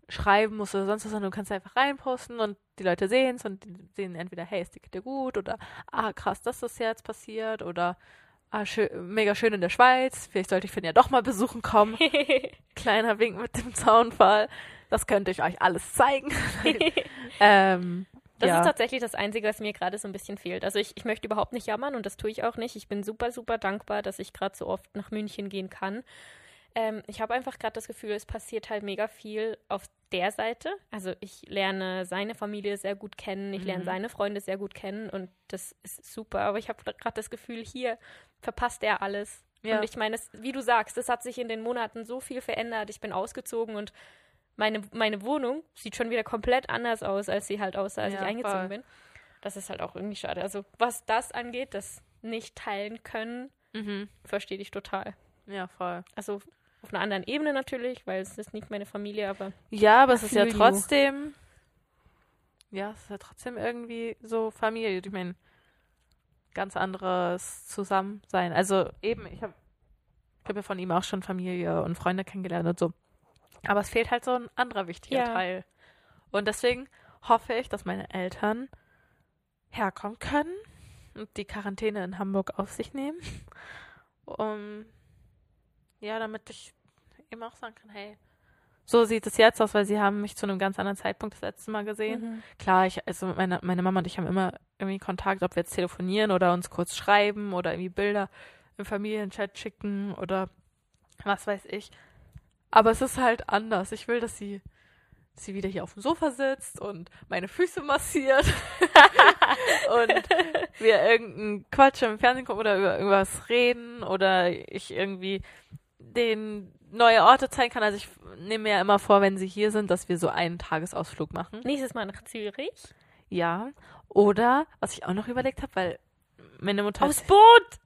schreiben muss oder sonst was, sondern du kannst einfach reinposten und die Leute sehen es und die sehen entweder, hey, es geht dir gut oder ah, krass, dass das jetzt passiert oder ah, schö mega schön in der Schweiz, vielleicht sollte ich Finn ja doch mal besuchen kommen. <laughs> Kleiner Wink mit dem Zaunfall. Das könnte ich euch alles zeigen. <laughs> <laughs> ähm, Das ja. ist tatsächlich das Einzige, was mir gerade so ein bisschen fehlt. Also ich, ich möchte überhaupt nicht jammern und das tue ich auch nicht. Ich bin super, super dankbar, dass ich gerade so oft nach München gehen kann. Ähm, ich habe einfach gerade das Gefühl, es passiert halt mega viel auf der Seite. Also ich lerne seine Familie sehr gut kennen, ich lerne Mhm. seine Freunde sehr gut kennen und das ist super. Aber ich habe gerade das Gefühl, hier verpasst er alles. Ja. Und ich meine, wie du sagst, es hat sich in den Monaten so viel verändert. Ich bin ausgezogen und meine, meine Wohnung sieht schon wieder komplett anders aus, als sie halt aussah, als Ja, ich eingezogen voll. bin. Das ist halt auch irgendwie schade. Also was das angeht, das nicht teilen können, Mhm. verstehe ich total. Ja, voll. Also auf einer anderen Ebene natürlich, weil es ist nicht meine Familie, aber Ja, aber es ist ja you. trotzdem. Ja, es ist ja trotzdem irgendwie so Familie. Ich meine, ganz anderes Zusammensein. Also eben, ich habe ich hab ja von ihm auch schon Familie und Freunde kennengelernt und so. Aber es fehlt halt so ein anderer wichtiger Ja. Teil. Und deswegen hoffe ich, dass meine Eltern herkommen können und die Quarantäne in Hamburg auf sich nehmen. <laughs> Um, ja, damit ich eben auch sagen kann, hey, so sieht es jetzt aus, weil sie haben mich zu einem ganz anderen Zeitpunkt das letzte Mal gesehen. Mhm. Klar, ich, also meine, meine Mama und ich haben immer irgendwie Kontakt, ob wir jetzt telefonieren oder uns kurz schreiben oder irgendwie Bilder im Familienchat schicken oder was weiß ich. Aber es ist halt anders. Ich will, dass sie, dass sie wieder hier auf dem Sofa sitzt und meine Füße massiert <laughs> und wir irgendeinen Quatsch im Fernsehen gucken oder über irgendwas reden oder ich irgendwie den neue Orte zeigen kann. Also ich nehme mir ja immer vor, wenn sie hier sind, dass wir so einen Tagesausflug machen. Nächstes Mal nach Zürich. Ja. Oder, was ich auch noch überlegt habe, weil meine Mutter. Aufs Boot!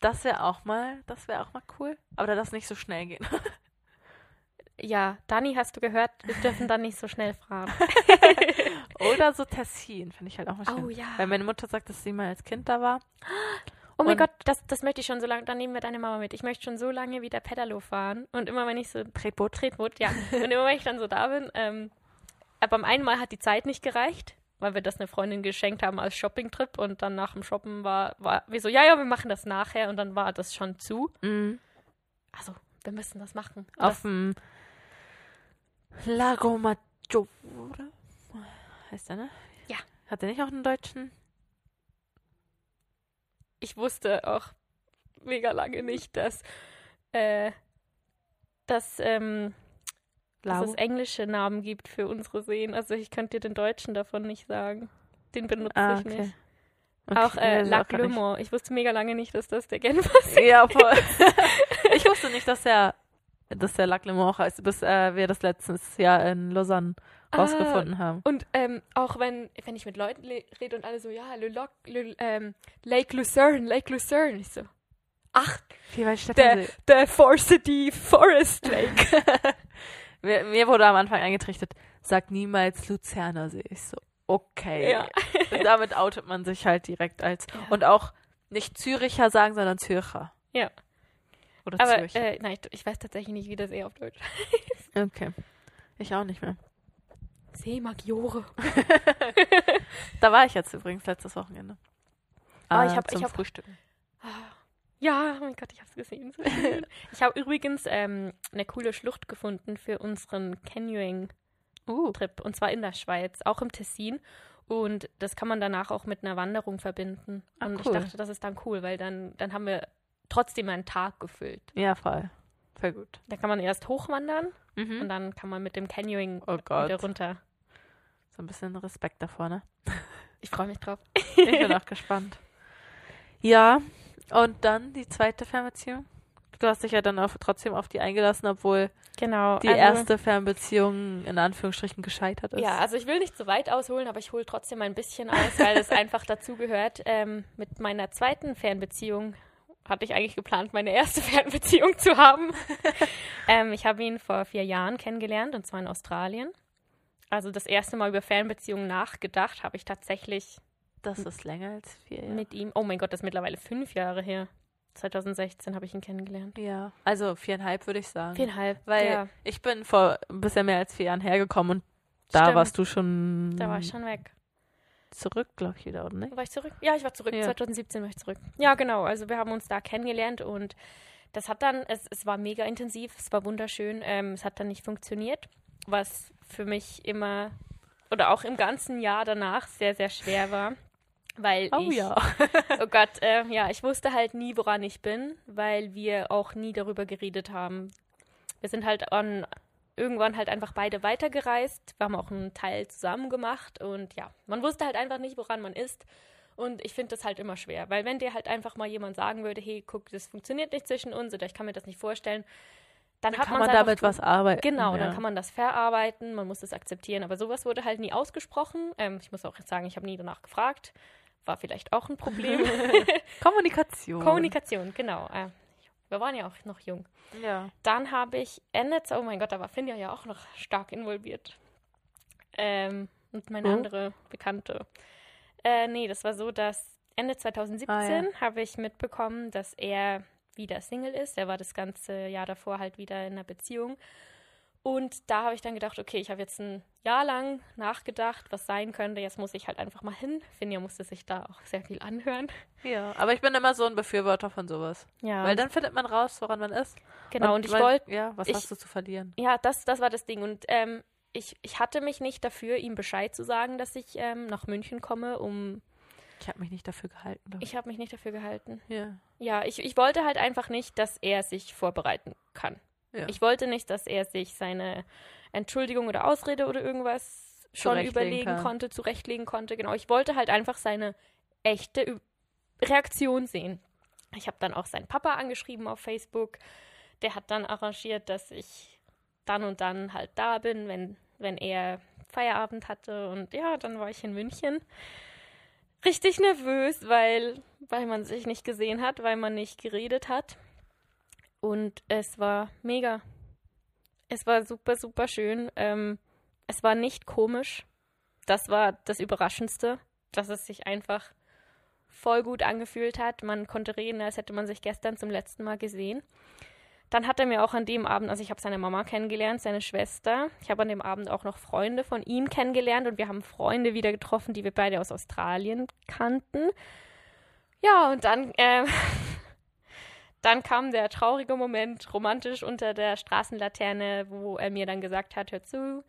das wäre auch mal, das wäre auch mal cool. Aber da darf es nicht so schnell gehen. <laughs> Ja, Dani, hast du gehört? Wir dürfen dann nicht so schnell fahren. <laughs> Oder so Tessin, finde ich halt auch mal schön. Oh ja. Weil meine Mutter sagt, dass sie mal als Kind da war. Oh mein Und- Gott, das, das möchte ich schon so lange. Dann nehmen wir deine Mama mit. Ich möchte schon so lange wieder Pedalo fahren. Und immer wenn ich so. Tretboot, Tretboot, ja. <laughs> Und immer wenn ich dann so da bin. Ähm, aber beim einen Mal hat die Zeit nicht gereicht, weil wir das einer Freundin geschenkt haben als Shoppingtrip. Und dann nach dem Shoppen war, war wir so, ja, ja, wir machen das nachher. Und dann war das schon zu. Mhm. Also, wir müssen das machen. Auf dem Lago Maggiore. Heißt der, ne? Ja. Hat der nicht auch einen deutschen? ich wusste auch mega lange nicht, dass, äh, dass, ähm, dass es englische Namen gibt für unsere Seen. Also ich könnte dir den deutschen davon nicht sagen. Den benutze Ah, ich okay. nicht. Okay, Auch äh, Lac Le. Mans. Ich wusste mega lange nicht, dass das der Genfer ist. Ja, voll. <laughs> ich wusste nicht, dass der, dass der Lac Le Mans heißt, bis äh, wir das letztes Jahr in Lausanne Ah, rausgefunden haben. Und ähm, auch wenn, wenn ich mit Leuten le- rede und alle so, ja, Le Loc, Le, ähm, Lake Lucerne, Lake Lucerne. Ich so, ach, Wie weit der, der Forsity Forest Lake. <laughs> <laughs> Mir, mir wurde am Anfang eingetrichtert, sag niemals Luzerner See. Ich so, okay. Ja. Damit outet man sich halt direkt als. Und auch nicht Züricher sagen, sondern Zürcher. Ja. Oder Aber Zürcher. äh, nein, ich, ich weiß tatsächlich nicht, wie das eher auf Deutsch okay. Ich auch nicht mehr. Seemagiore. <laughs> Da war ich jetzt übrigens letztes Wochenende. Ah, Äh, ich hab- zum ich hab- Frühstücken. Ja, oh mein Gott, ich hab's gesehen. So <laughs> ich habe übrigens ähm, eine coole Schlucht gefunden für unseren Canoeing-Trip. Uh. Und zwar in der Schweiz, auch im Tessin. Und das kann man danach auch mit einer Wanderung verbinden. Ah, und cool. ich dachte, das ist dann cool, weil dann, dann haben wir trotzdem einen Tag gefüllt. Ja, voll. Voll gut. Da kann man erst hochwandern und Mhm. dann kann man mit dem Canoeing Oh wieder runter. So ein bisschen Respekt davor, ne? Ich freue mich drauf. <laughs> Ich bin auch gespannt. Ja, und dann die zweite Fernbeziehung. Du hast dich ja dann auf, trotzdem auf die eingelassen, obwohl Genau. die erste Fernbeziehung in Anführungsstrichen gescheitert ist. Ja, also ich will nicht zu weit ausholen, aber ich hole trotzdem ein bisschen aus, weil es <laughs> einfach dazugehört. Ähm, mit meiner zweiten Fernbeziehung hatte ich eigentlich geplant, meine erste <laughs> Fernbeziehung zu haben. <laughs> ähm, ich habe ihn vor vier Jahren kennengelernt, und zwar in Australien. Also das erste Mal über Fernbeziehungen nachgedacht habe ich tatsächlich das ist länger als vier Jahre. mit ihm. Oh mein Gott, das ist mittlerweile fünf Jahre her. 2016 habe ich ihn kennengelernt. ja, also viereinhalb würde ich sagen. Viereinhalb. Weil ja, ich bin vor ein bisschen mehr als vier Jahren hergekommen und da Stimmt. warst du schon. da war ich schon weg. Zurück, glaube ich, wieder, oder nicht? War ich zurück? Ja, ich war zurück. Ja. 2017 war ich zurück. Ja, genau. Also wir haben uns da kennengelernt und das hat dann, es, es war mega intensiv, es war wunderschön. Ähm, es hat dann nicht funktioniert, was für mich immer oder auch im ganzen Jahr danach sehr, sehr schwer war. Weil Oh ich, ja. <laughs> oh Gott, äh, ja, ich wusste halt nie, woran ich bin, weil wir auch nie darüber geredet haben. Wir sind halt an, irgendwann halt einfach beide weitergereist. Wir haben auch einen Teil zusammen gemacht und ja, man wusste halt einfach nicht, woran man ist. Und ich finde das halt immer schwer, weil wenn dir halt einfach mal jemand sagen würde, hey, guck, das funktioniert nicht zwischen uns oder ich kann mir das nicht vorstellen, dann, Dann hat kann man einfach damit was arbeiten. Genau, ja. dann kann man das verarbeiten, man muss das akzeptieren, aber sowas wurde halt nie ausgesprochen. Ähm, ich muss auch jetzt sagen, ich habe nie danach gefragt. War vielleicht auch ein Problem. <laughs> Kommunikation. Kommunikation, genau. Äh, wir waren ja auch noch jung. Ja. Dann habe ich Ende, oh mein Gott, da war Finja ja auch noch stark involviert. Ähm, und meine Wo? andere Bekannte. Äh, nee, das war so, dass Ende 2017 Ah, ja. habe ich mitbekommen, dass er wieder Single ist. Er war das ganze Jahr davor halt wieder in einer Beziehung. Und da habe ich dann gedacht, okay, ich habe jetzt ein Jahr lang nachgedacht, was sein könnte. Jetzt muss ich halt einfach mal hin. Finja musste sich da auch sehr viel anhören. Ja, aber ich bin immer so ein Befürworter von sowas. Ja, Weil dann findet man raus, woran man ist. genau. Und, ich weil- wollte Ja, was ich- hast du zu verlieren? Ja, das, das war das Ding. Und ähm, ich, ich hatte mich nicht dafür, ihm Bescheid zu sagen, dass ich ähm, nach München komme, um. Ich habe mich nicht dafür gehalten. ich. Ich habe mich nicht dafür gehalten. Ja. Ja, ich, ich wollte halt einfach nicht, dass er sich vorbereiten kann. Ja. Ich wollte nicht, dass er sich seine Entschuldigung oder Ausrede oder irgendwas schon überlegen kann. konnte, zurechtlegen konnte. Genau, ich wollte halt einfach seine echte Ü- Reaktion sehen. Ich habe dann auch seinen Papa angeschrieben auf Facebook. Der hat dann arrangiert, dass ich dann und dann halt da bin, wenn, wenn er Feierabend hatte. Und ja, dann war ich in München. Richtig nervös, weil, weil man sich nicht gesehen hat, weil man nicht geredet hat. Und es war mega. Es war super, super schön. Ähm, es war nicht komisch. Das war das Überraschendste, dass es sich einfach voll gut angefühlt hat. Man konnte reden, als hätte man sich gestern zum letzten Mal gesehen. Dann hat er mir auch an dem Abend, also ich habe seine Mama kennengelernt, seine Schwester. Ich habe an dem Abend auch noch Freunde von ihm kennengelernt und wir haben Freunde wieder getroffen, die wir beide aus Australien kannten. Ja, und dann, ähm, <laughs> dann kam der traurige Moment, romantisch unter der Straßenlaterne, wo er mir dann gesagt hat, hör zu,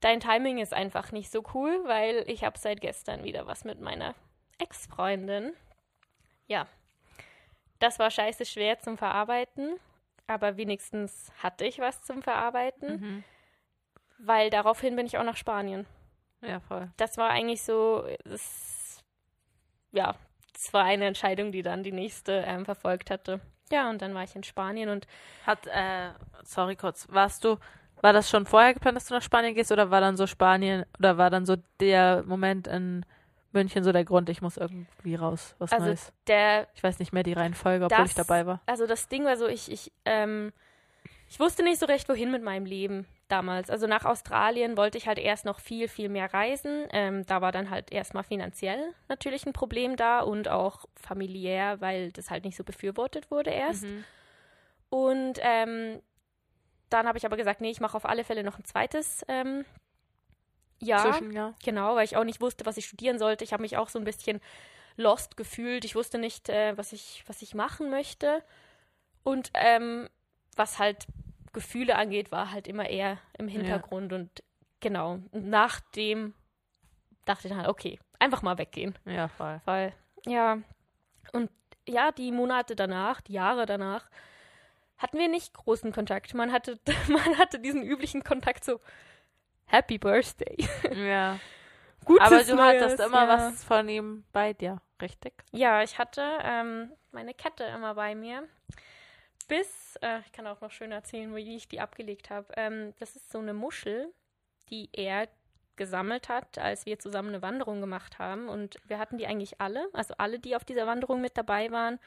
dein Timing ist einfach nicht so cool, weil ich habe seit gestern wieder was mit meiner Ex-Freundin. Ja, das war scheiße schwer zum Verarbeiten, aber wenigstens hatte ich was zum Verarbeiten, Mhm. weil daraufhin bin ich auch nach Spanien. Ja, voll. Das war eigentlich so, das, ja, das war eine Entscheidung, die dann die nächste ähm, verfolgt hatte. Ja, und dann war ich in Spanien und Hat, äh, sorry kurz, warst du, war das schon vorher geplant, dass du nach Spanien gehst oder war dann so Spanien, oder war dann so der Moment in München so der Grund, ich muss irgendwie raus, was Also Neues? der Ich weiß nicht mehr die Reihenfolge, obwohl ich das- dabei war. also das Ding war so, ich, ich, ähm, ich wusste nicht so recht, wohin mit meinem Leben damals. Also nach Australien wollte ich halt erst noch viel, viel mehr reisen. Ähm, da war dann halt erstmal finanziell natürlich ein Problem da und auch familiär, weil das halt nicht so befürwortet wurde erst. Mhm. Und ähm, dann habe ich aber gesagt, nee, ich mache auf alle Fälle noch ein zweites ähm, Jahr. Zwischenjahr. Genau, weil ich auch nicht wusste, was ich studieren sollte. Ich habe mich auch so ein bisschen lost gefühlt. Ich wusste nicht, äh, was, ich, was ich machen möchte. Und ähm, was halt Gefühle angeht, war halt immer eher im Hintergrund. Und genau, nachdem dachte ich dann halt, okay, einfach mal weggehen. Ja, voll. Weil, ja, und ja, die Monate danach, die Jahre danach, hatten wir nicht großen Kontakt. Man hatte, <laughs> man hatte diesen üblichen Kontakt so, Happy Birthday. <laughs> Ja. Gutes Aber du Neues, hattest immer ja. was von ihm bei dir, richtig? Ja, ich hatte ähm, meine Kette immer bei mir. Bis, äh, ich kann auch noch schön erzählen, wie ich die abgelegt habe. Ähm, das ist so eine Muschel, die er gesammelt hat, als wir zusammen eine Wanderung gemacht haben. Und wir hatten die eigentlich alle, also alle, die auf dieser Wanderung mit dabei waren,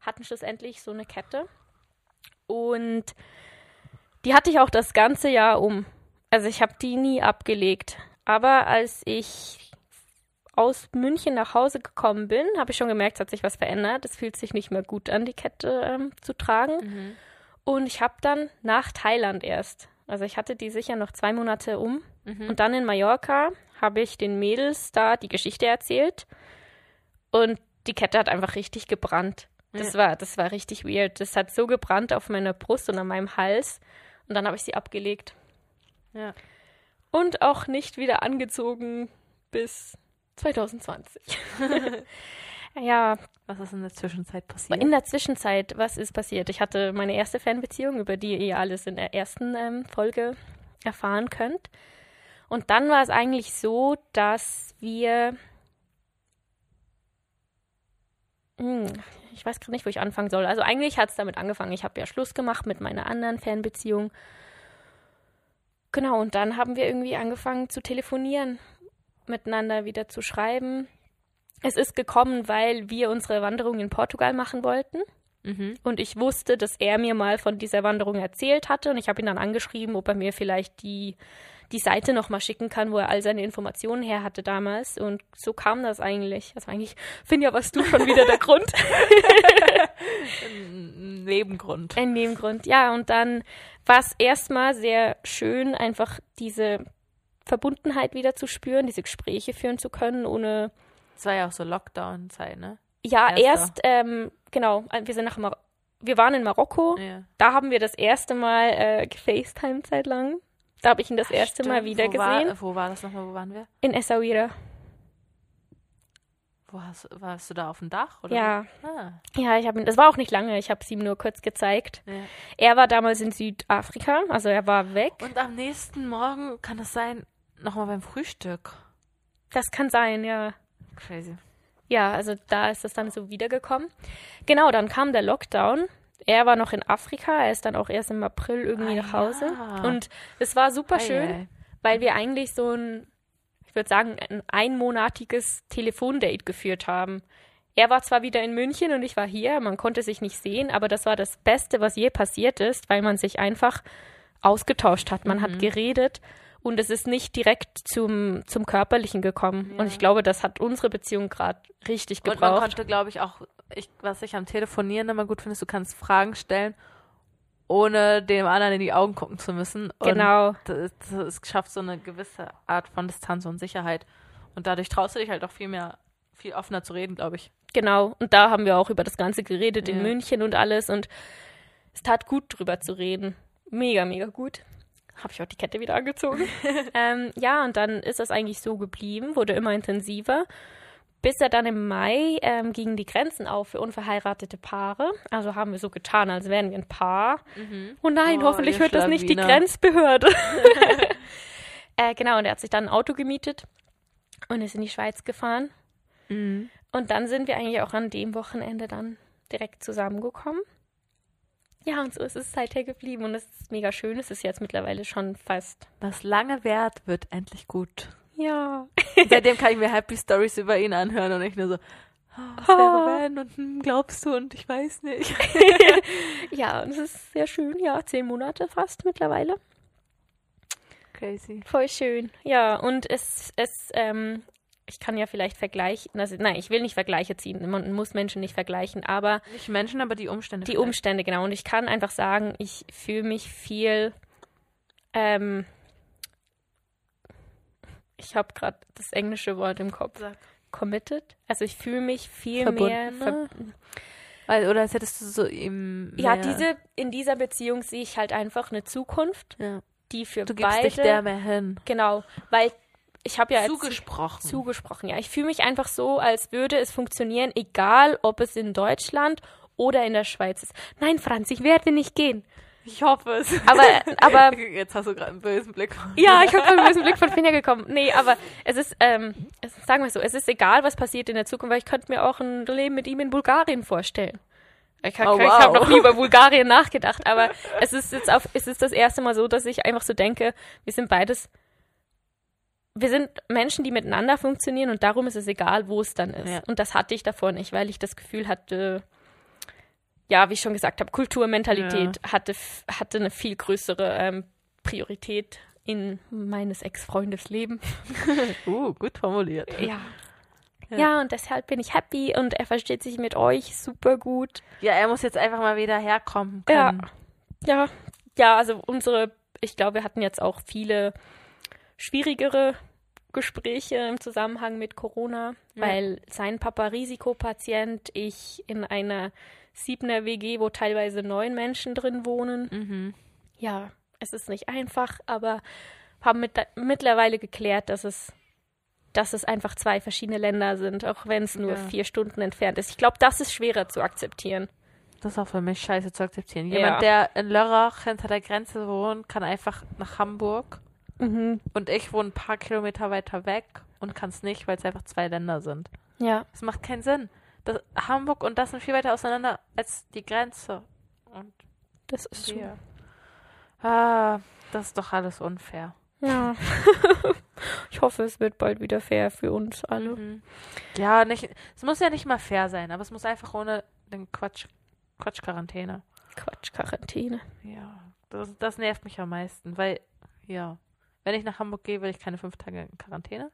hatten schlussendlich so eine Kette. Und die hatte ich auch das ganze Jahr um. Also ich habe die nie abgelegt. Aber als ich aus München nach Hause gekommen bin, habe ich schon gemerkt, es hat sich was verändert. Es fühlt sich nicht mehr gut an, die Kette ähm, zu tragen. Mhm. Und ich habe dann nach Thailand erst, also ich hatte die sicher noch zwei Monate um. Mhm. Und dann in Mallorca habe ich den Mädels da die Geschichte erzählt und die Kette hat einfach richtig gebrannt. Das Ja. war, das war richtig weird. Das hat so gebrannt auf meiner Brust und an meinem Hals und dann habe ich sie abgelegt Ja. und auch nicht wieder angezogen bis 2020. <laughs> ja, Was ist in der Zwischenzeit passiert? in der Zwischenzeit, was ist passiert? Ich hatte meine erste Fernbeziehung, über die ihr alles in der ersten ähm, Folge erfahren könnt. Und dann war es eigentlich so, dass wir. Hm, ich weiß gerade nicht, wo ich anfangen soll. Also eigentlich hat es damit angefangen. Ich habe ja Schluss gemacht mit meiner anderen Fernbeziehung. Genau, und dann haben wir irgendwie angefangen zu telefonieren, miteinander wieder zu schreiben. Es ist gekommen, weil wir unsere Wanderung in Portugal machen wollten. Mhm. Und ich wusste, dass er mir mal von dieser Wanderung erzählt hatte. Und ich habe ihn dann angeschrieben, ob er mir vielleicht die, die Seite nochmal schicken kann, wo er all seine Informationen her hatte damals. Und so kam das eigentlich. Also eigentlich, Finja, warst du schon wieder der <laughs> Grund. Ein Nebengrund. In dem Grund, ja. Und dann war es erstmal sehr schön, einfach diese Verbundenheit wieder zu spüren, diese Gespräche führen zu können, ohne Es war ja auch so Lockdown-Zeit, ne? Ja, Erster. erst, ähm, genau, wir sind nach Mar wir waren in Marokko. Ja. Da haben wir das erste Mal äh, gefacetimed seit langem. Da habe ich ihn das erste Mal Stimmt. wieder wo gesehen. War, wo war das nochmal? Wo waren wir? In Essaouira. Wo hast, warst du da auf dem Dach? Oder Ja. Ah, Ja, ich habe ihn, das war auch nicht lange, ich habe es ihm nur kurz gezeigt. ja. Er war damals in Südafrika, also er war weg. Und am nächsten Morgen kann es sein, nochmal beim Frühstück. Das kann sein, ja. Crazy. Ja, also da ist das dann so wiedergekommen. Genau, dann kam der Lockdown. Er war noch in Afrika, er ist dann auch erst im April irgendwie Ah, nach Hause. ja. Und es war super schön. ei. weil wir eigentlich so ein, ich würde sagen, ein einmonatiges Telefondate geführt haben. Er war zwar wieder in München und ich war hier, man konnte sich nicht sehen, aber das war das Beste, was je passiert ist, weil man sich einfach ausgetauscht hat. Man Mhm. hat geredet und es ist nicht direkt zum, zum Körperlichen gekommen. Ja. Und ich glaube, das hat unsere Beziehung gerade richtig Und man gebraucht. konnte, glaube ich, auch, ich, was ich am Telefonieren immer gut finde, ist, du kannst Fragen stellen, ohne dem anderen in die Augen gucken zu müssen. Und Genau. das, das schafft so eine gewisse Art von Distanz und Sicherheit. Und dadurch traust du dich halt auch viel mehr, viel offener zu reden, glaube ich. Genau, und da haben wir auch über das Ganze geredet in Ja. München und alles und es tat gut drüber zu reden. Mega, mega gut. Habe ich auch die Kette wieder angezogen. <laughs> ähm, ja, und dann ist das eigentlich so geblieben, wurde immer intensiver, bis er dann im Mai ähm, gingen die Grenzen auf für unverheiratete Paare. Also haben wir so getan, als wären wir ein Paar. Oh nein, Oh, hoffentlich hört das nicht die Schlawiner. Grenzbehörde. <laughs> <laughs> äh, genau, und er hat sich dann ein Auto gemietet und ist in die Schweiz gefahren. Mhm. Und dann sind wir eigentlich auch an dem Wochenende dann direkt zusammengekommen. Ja, und so ist es seither geblieben und es ist mega schön. Es ist jetzt mittlerweile schon fast. Was lange währt, wird endlich gut. Ja. <laughs> Seitdem kann ich mir Happy Stories über ihn anhören und nicht nur so, oh, was wäre wenn und hm, glaubst du und ich weiß nicht. <laughs> Ja, und es ist sehr schön. Ja, zehn Monate fast mittlerweile. Crazy. Voll schön. Ja, und es, es, ähm, ich kann ja vielleicht vergleichen, also, nein, ich will nicht Vergleiche ziehen. Man muss Menschen nicht vergleichen, aber Nicht Menschen, aber die Umstände. Die vielleicht. Umstände, genau. Und ich kann einfach sagen, ich fühle mich viel. Ähm, ich habe gerade das englische Wort im Kopf. Sag. Committed. Also ich fühle mich viel mehr. Verbundener? Ver oder als hättest du so im. ja, mehr- diese in dieser Beziehung sehe ich halt einfach eine Zukunft, Ja. die für Du gibst beide. dich der mehr hin. genau, weil ich habe ja Zugesprochen. zugesprochen. Ja, ich fühle mich einfach so, als würde es funktionieren, egal ob es in Deutschland oder in der Schweiz ist. Nein, Franz, ich werde nicht gehen. ich hoffe es. Aber, <laughs> aber Jetzt hast du gerade einen bösen Blick. Ja, ich habe einen bösen Blick von Finja gekommen. Nee, aber es ist, ähm, es, sagen wir so, es ist egal, was passiert in der Zukunft, weil ich könnte mir auch ein Leben mit ihm in Bulgarien vorstellen. Ich, Oh, ich habe wow. noch nie über <laughs> Bulgarien nachgedacht, aber es ist jetzt auf, es ist das erste Mal so, dass ich einfach so denke, wir sind beides, wir sind Menschen, die miteinander funktionieren und darum ist es egal, wo es dann ist. Ja. Und das hatte ich davor nicht, weil ich das Gefühl hatte, ja, wie ich schon gesagt habe, Kulturmentalität hatte, f- hatte eine viel größere ähm, Priorität in meines Ex-Freundes Leben. <laughs> Uh, gut formuliert. Ja. Ja. ja. und deshalb bin ich happy und er versteht sich mit euch super gut. Ja, er muss jetzt einfach mal wieder herkommen Ja. können. Ja, ja, also unsere, ich glaube, wir hatten jetzt auch viele schwierigere Gespräche im Zusammenhang mit Corona, Ja. weil sein Papa Risikopatient, ich in einer Siebner WG, wo teilweise neun Menschen drin wohnen. Mhm. Ja, es ist nicht einfach, aber haben mit, mittlerweile geklärt, dass es, dass es einfach zwei verschiedene Länder sind, auch wenn es nur Ja. vier Stunden entfernt ist. Ich glaube, das ist schwerer zu akzeptieren. Das ist auch für mich scheiße zu akzeptieren. Ja. Jemand, der in Lörrach hinter der Grenze wohnt, kann einfach nach Hamburg. Mhm. Und ich wohne ein paar Kilometer weiter weg und kann es nicht, weil es einfach zwei Länder sind. Ja, Das macht keinen Sinn. Das, Hamburg und das sind viel weiter auseinander als die Grenze. Und das ist so. hier. Ah, das ist doch alles unfair. Ja. <laughs> ich hoffe, es wird bald wieder fair für uns alle. Mhm. Ja, nicht. Es muss ja nicht mal fair sein, aber es muss einfach ohne den Quatsch, Quatsch-Quarantäne. Quatsch, Quarantäne. Ja, das, das nervt mich am meisten, weil, ja, wenn ich nach Hamburg gehe, will ich keine fünf Tage in Quarantäne.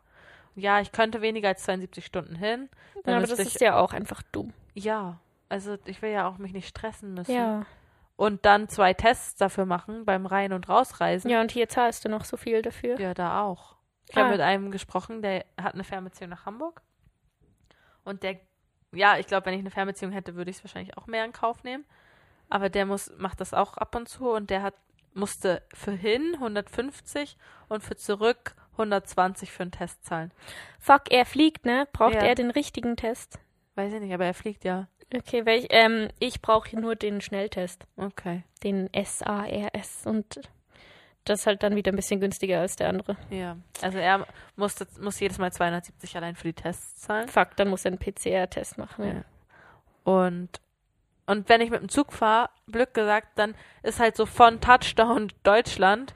Und ja, ich könnte weniger als 72 Stunden hin. Dann Ja, aber das ich, ist ja auch einfach dumm. ja, also ich will ja auch mich nicht stressen müssen. Ja. Und dann zwei Tests dafür machen beim Rein- und Rausreisen. Ja, und hier zahlst du noch so viel dafür. Ja, da auch. Ich Ah. habe mit einem gesprochen, der hat eine Fernbeziehung nach Hamburg. Und der, ja, ich glaube, wenn ich eine Fernbeziehung hätte, würde ich es wahrscheinlich auch mehr in Kauf nehmen. Aber der muss, macht das auch ab und zu und der hat, musste für hin 150 und für zurück 120 für einen Test zahlen. Fuck, er fliegt, ne? Braucht Ja. er den richtigen Test? Weiß ich nicht, aber er fliegt ja. Okay, welch, ähm, ich brauche nur den Schnelltest. Okay. Den SARS. Und das ist halt dann wieder ein bisschen günstiger als der andere. Ja. Also er musste, muss jedes Mal 270 allein für die Tests zahlen. Fuck, dann muss er einen PCR-Test machen. Ja. Ja. Und, und wenn ich mit dem Zug fahre, Glück gesagt, dann ist halt so von Touchdown Deutschland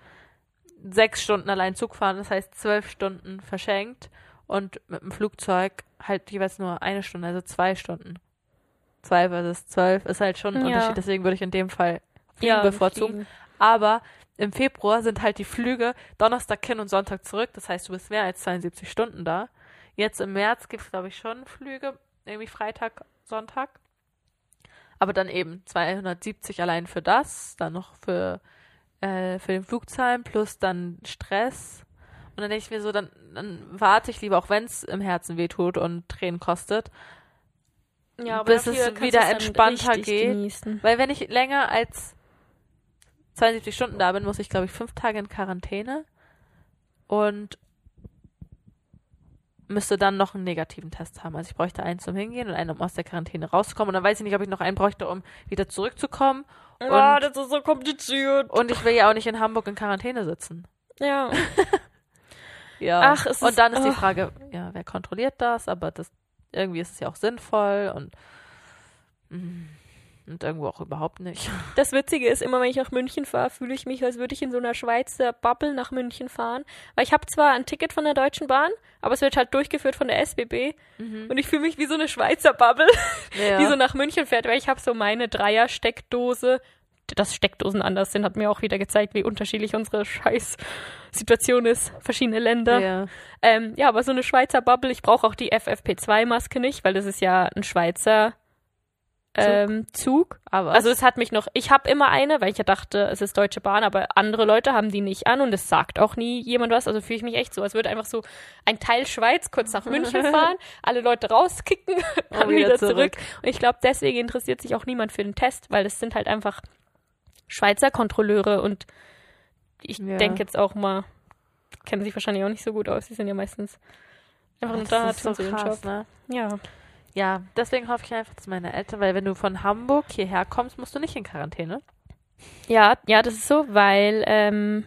sechs Stunden allein Zug fahren, das heißt zwölf Stunden verschenkt und mit dem Flugzeug halt jeweils nur eine Stunde, also zwei Stunden. Zwei versus zwölf ist halt schon ein Ja. Unterschied, deswegen würde ich in dem Fall fliegen bevorzugen. fliegen. Aber im Februar sind halt die Flüge Donnerstag hin und Sonntag zurück. Das heißt, du bist mehr als 72 Stunden da. Jetzt im März gibt es, glaube ich, schon Flüge. Irgendwie Freitag, Sonntag. Aber dann eben 270 allein für das. Dann noch für, äh, für den Flugzahlen plus dann Stress. Und dann denke ich mir so, dann, dann warte ich lieber, auch wenn es im Herzen wehtut und Tränen kostet. Ja, bis es wieder entspannter geht. Genießen. Weil wenn ich länger als 72 Stunden da bin, muss ich, glaube ich, fünf Tage in Quarantäne und müsste dann noch einen negativen Test haben. Also ich bräuchte einen zum Hingehen und einen, um aus der Quarantäne rauszukommen. Und dann weiß ich nicht, ob ich noch einen bräuchte, um wieder zurückzukommen. Ja, Und- das ist so kompliziert. Und ich will ja auch nicht in Hamburg in Quarantäne sitzen. Ja. <laughs> Ja. Ach, es und ist- dann ist die oh. Frage, ja, wer kontrolliert das? Aber das irgendwie ist es ja auch sinnvoll und mm, und irgendwo auch überhaupt nicht. <laughs> Das Witzige ist, immer wenn ich nach München fahre, fühle ich mich, als würde ich in so einer Schweizer Bubble nach München fahren. Weil ich habe zwar ein Ticket von der Deutschen Bahn, aber es wird halt durchgeführt von der SBB. Und ich fühle mich wie so eine Schweizer Bubble, <laughs> Ja. die so nach München fährt, weil ich habe so meine Dreier-Steckdose. Dass Steckdosen anders sind, hat mir auch wieder gezeigt, wie unterschiedlich unsere Scheiß-Situation ist. Verschiedene Länder. ja. Ähm, ja, aber so eine Schweizer Bubble. Ich brauche auch die FFP2-Maske nicht, weil das ist ja ein Schweizer ähm, Zug. Aber Also es hat mich noch, ich habe immer eine, weil ich ja dachte, es ist Deutsche Bahn, aber andere Leute haben die nicht an und es sagt auch nie jemand was. Also fühle ich mich echt so, als würde einfach so ein Teil Schweiz kurz nach München <laughs> fahren, alle Leute rauskicken, <laughs> dann wieder wieder zurück. zurück. Und ich glaube, deswegen interessiert sich auch niemand für den Test, weil es sind halt einfach Schweizer Kontrolleure und ich Ja. denke jetzt auch mal, kennen sich wahrscheinlich auch nicht so gut aus. Die sind ja meistens einfach nur da, so tun sie ihren Job. ne? Ja. Ja, deswegen hoffe ich einfach, dass meine Eltern, weil wenn du von Hamburg hierher kommst, musst du nicht in Quarantäne. Ja, ja, das ist so, weil, ähm,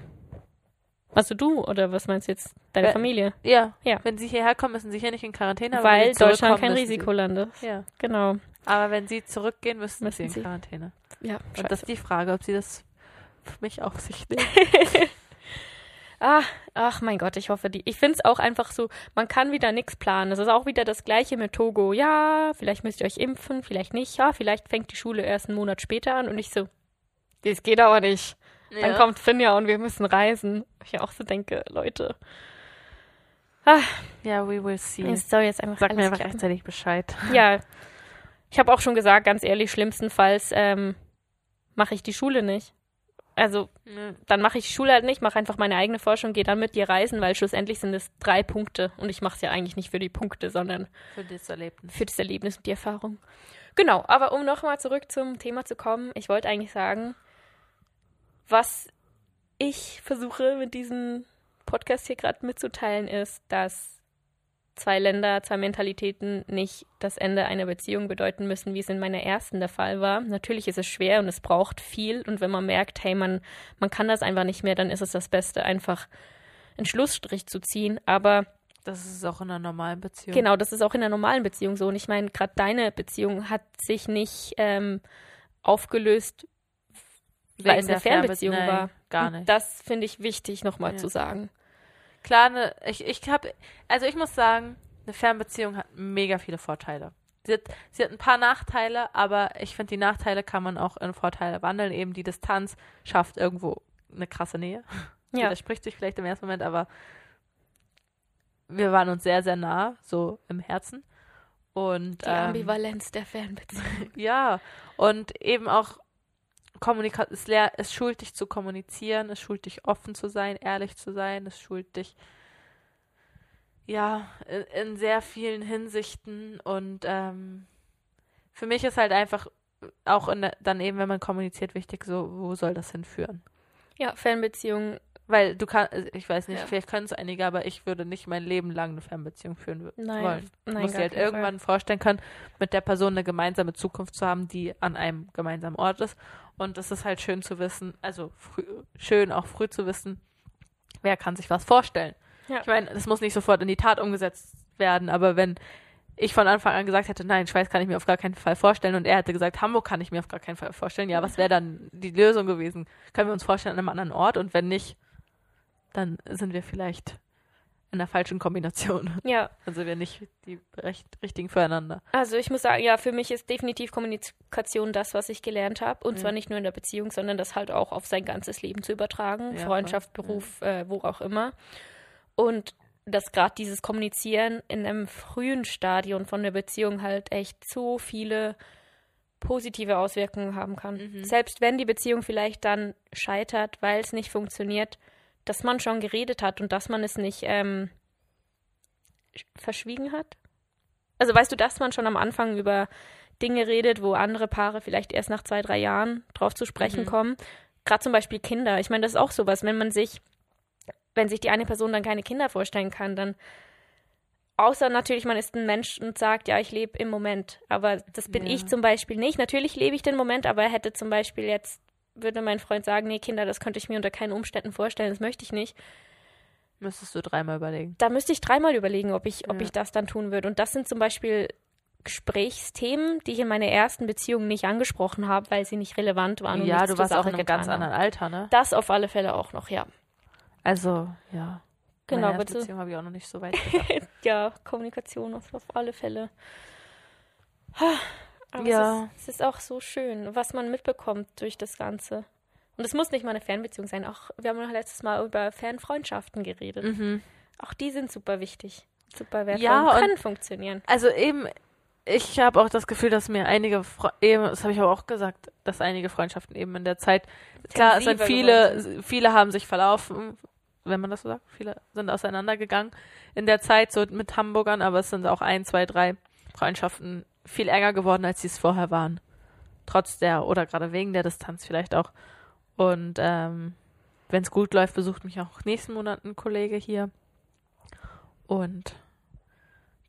also du oder was meinst du jetzt? Deine Ä- Familie? Ja. Ja. Wenn sie hierher kommen, müssen sie hier nicht in Quarantäne. weil Deutschland kein Risikoland ist. Ja. Genau. Aber wenn sie zurückgehen, müssen, Müssen sie in. Quarantäne. Ja, Und das ist die Frage, ob sie das für mich auf sich nehmen. <laughs> Ach, ach mein Gott, ich hoffe, die. Ich finde es auch einfach so, man kann wieder nichts planen. Es ist auch wieder das gleiche mit Togo. Ja, vielleicht müsst ihr euch impfen, vielleicht nicht. Ja, vielleicht fängt die Schule erst einen Monat später an und ich so, das geht aber nicht. Dann Ja. kommt Finja und wir müssen reisen. Ich auch so denke, Leute. Ah, Ja, we will see. es soll jetzt einfach Sag mir einfach klappen. rechtzeitig Bescheid. <laughs> Ja, ich habe auch schon gesagt, ganz ehrlich, schlimmstenfalls ähm, mache ich die Schule nicht. Also Ja. dann mache ich Schule halt nicht, mache einfach meine eigene Forschung, gehe dann mit dir reisen, weil schlussendlich sind es drei Punkte und ich mache es ja eigentlich nicht für die Punkte, sondern Für das Erlebnis. für das Erlebnis und die Erfahrung. Genau, aber um nochmal zurück zum Thema zu kommen, ich wollte eigentlich sagen, was ich versuche mit diesem Podcast hier gerade mitzuteilen, ist, dass zwei Länder, zwei Mentalitäten nicht das Ende einer Beziehung bedeuten müssen, wie es in meiner ersten der Fall war. Natürlich ist es schwer und es braucht viel und wenn man merkt, hey, man, man kann das einfach nicht mehr, dann ist es das Beste, einfach einen Schlussstrich zu ziehen. Aber Das ist auch in einer normalen Beziehung. Genau, das ist auch in einer normalen Beziehung so. Und ich meine, gerade deine Beziehung hat sich nicht ähm, aufgelöst, weil Wegen es eine Fernbeziehung Fernbe- Nein, war. Gar Und nicht. Das finde ich wichtig nochmal Ja. zu sagen. Klar, ne, ich, ich habe, also ich muss sagen, eine Fernbeziehung hat mega viele Vorteile. Sie hat, sie hat ein paar Nachteile, aber ich finde, die Nachteile kann man auch in Vorteile wandeln. Eben die Distanz schafft irgendwo eine krasse Nähe. Ja. Widerspricht sich vielleicht im ersten Moment, aber wir waren uns sehr, sehr nah, so im Herzen. Und Die ähm, Ambivalenz der Fernbeziehung. <laughs> ja, und eben auch Kommunika es, lehr es schult dich zu kommunizieren, es schult dich offen zu sein, ehrlich zu sein, es schult dich ja in, in sehr vielen Hinsichten und ähm, für mich ist halt einfach auch in der, dann eben, wenn man kommuniziert, wichtig, so wo soll das hinführen? Ja, Fernbeziehung. Weil du kannst, ich weiß nicht, Ja. vielleicht können es einige, aber ich würde nicht mein Leben lang eine Fernbeziehung führen Nein, wollen. nein, Du musst dir halt irgendwann vorstellen können, mit der Person eine gemeinsame Zukunft zu haben, die an einem gemeinsamen Ort ist. Und es ist halt schön zu wissen, also früh, schön auch früh zu wissen, wer kann sich was vorstellen. Ja. Ich meine, das muss nicht sofort in die Tat umgesetzt werden, aber wenn ich von Anfang an gesagt hätte, nein, Schweiz kann ich mir auf gar keinen Fall vorstellen und er hätte gesagt, Hamburg kann ich mir auf gar keinen Fall vorstellen, ja, was wäre dann die Lösung gewesen? Können wir uns vorstellen an einem anderen Ort und wenn nicht, dann sind wir vielleicht in der falschen Kombination. <laughs> Ja, Also wir nicht die recht, richtigen füreinander. also ich muss sagen, ja, für mich ist definitiv Kommunikation das, was ich gelernt habe. Und Ja. zwar nicht nur in der Beziehung, sondern das halt auch auf sein ganzes Leben zu übertragen. Ja, Freundschaft, voll. Beruf, äh, wo auch immer. Und dass gerade dieses Kommunizieren in einem frühen Stadion von der Beziehung halt echt so viele positive Auswirkungen haben kann. Mhm. Selbst wenn die Beziehung vielleicht dann scheitert, weil es nicht funktioniert, dass man schon geredet hat und dass man es nicht ähm, sch- verschwiegen hat. Also weißt du, dass man schon am Anfang über Dinge redet, wo andere Paare vielleicht erst nach zwei, drei Jahren drauf zu sprechen Mhm. kommen. Gerade zum Beispiel Kinder. Ich meine, das ist auch sowas, wenn man sich, wenn sich die eine Person dann keine Kinder vorstellen kann, dann Außer natürlich, man ist ein Mensch und sagt, ja, ich lebe im Moment. Aber das bin Ja. ich zum Beispiel nicht. Natürlich lebe ich den Moment, aber er hätte zum Beispiel jetzt, würde mein Freund sagen, nee, Kinder, das könnte ich mir unter keinen Umständen vorstellen, das möchte ich nicht. Müsstest du dreimal überlegen. Da müsste ich dreimal überlegen, ob ich, ob Ja. ich das dann tun würde. Und das sind zum Beispiel Gesprächsthemen, die ich in meiner ersten Beziehung nicht angesprochen habe, weil sie nicht relevant waren. Und ja, du warst auch in einem ganz anderen Alter, ne? Das auf alle Fälle auch noch, ja. Also, ja. Genau, Meine bitte. Beziehung habe ich auch noch nicht so weit. <laughs> Ja, Kommunikation auf, auf alle Fälle. Aber Ja. es, ist, es ist auch so schön, was man mitbekommt durch das Ganze. Und es muss nicht mal eine Fernbeziehung sein. Auch wir haben noch letztes Mal über Fernfreundschaften geredet. mhm. Auch die sind super wichtig, super wertvoll Ja, und können funktionieren. Also eben, ich habe auch das Gefühl, dass mir einige, Fre eben, das habe ich aber auch gesagt, dass einige Freundschaften eben in der Zeit, klar, es sind viele, viele haben sich verlaufen, wenn man das so sagt, viele sind auseinandergegangen in der Zeit, so mit Hamburgern, aber es sind auch ein, zwei, drei Freundschaften viel enger geworden, als sie es vorher waren. Trotz der, oder gerade wegen der Distanz vielleicht auch. Und ähm, wenn es gut läuft, besucht mich auch nächsten Monat ein Kollege hier. Und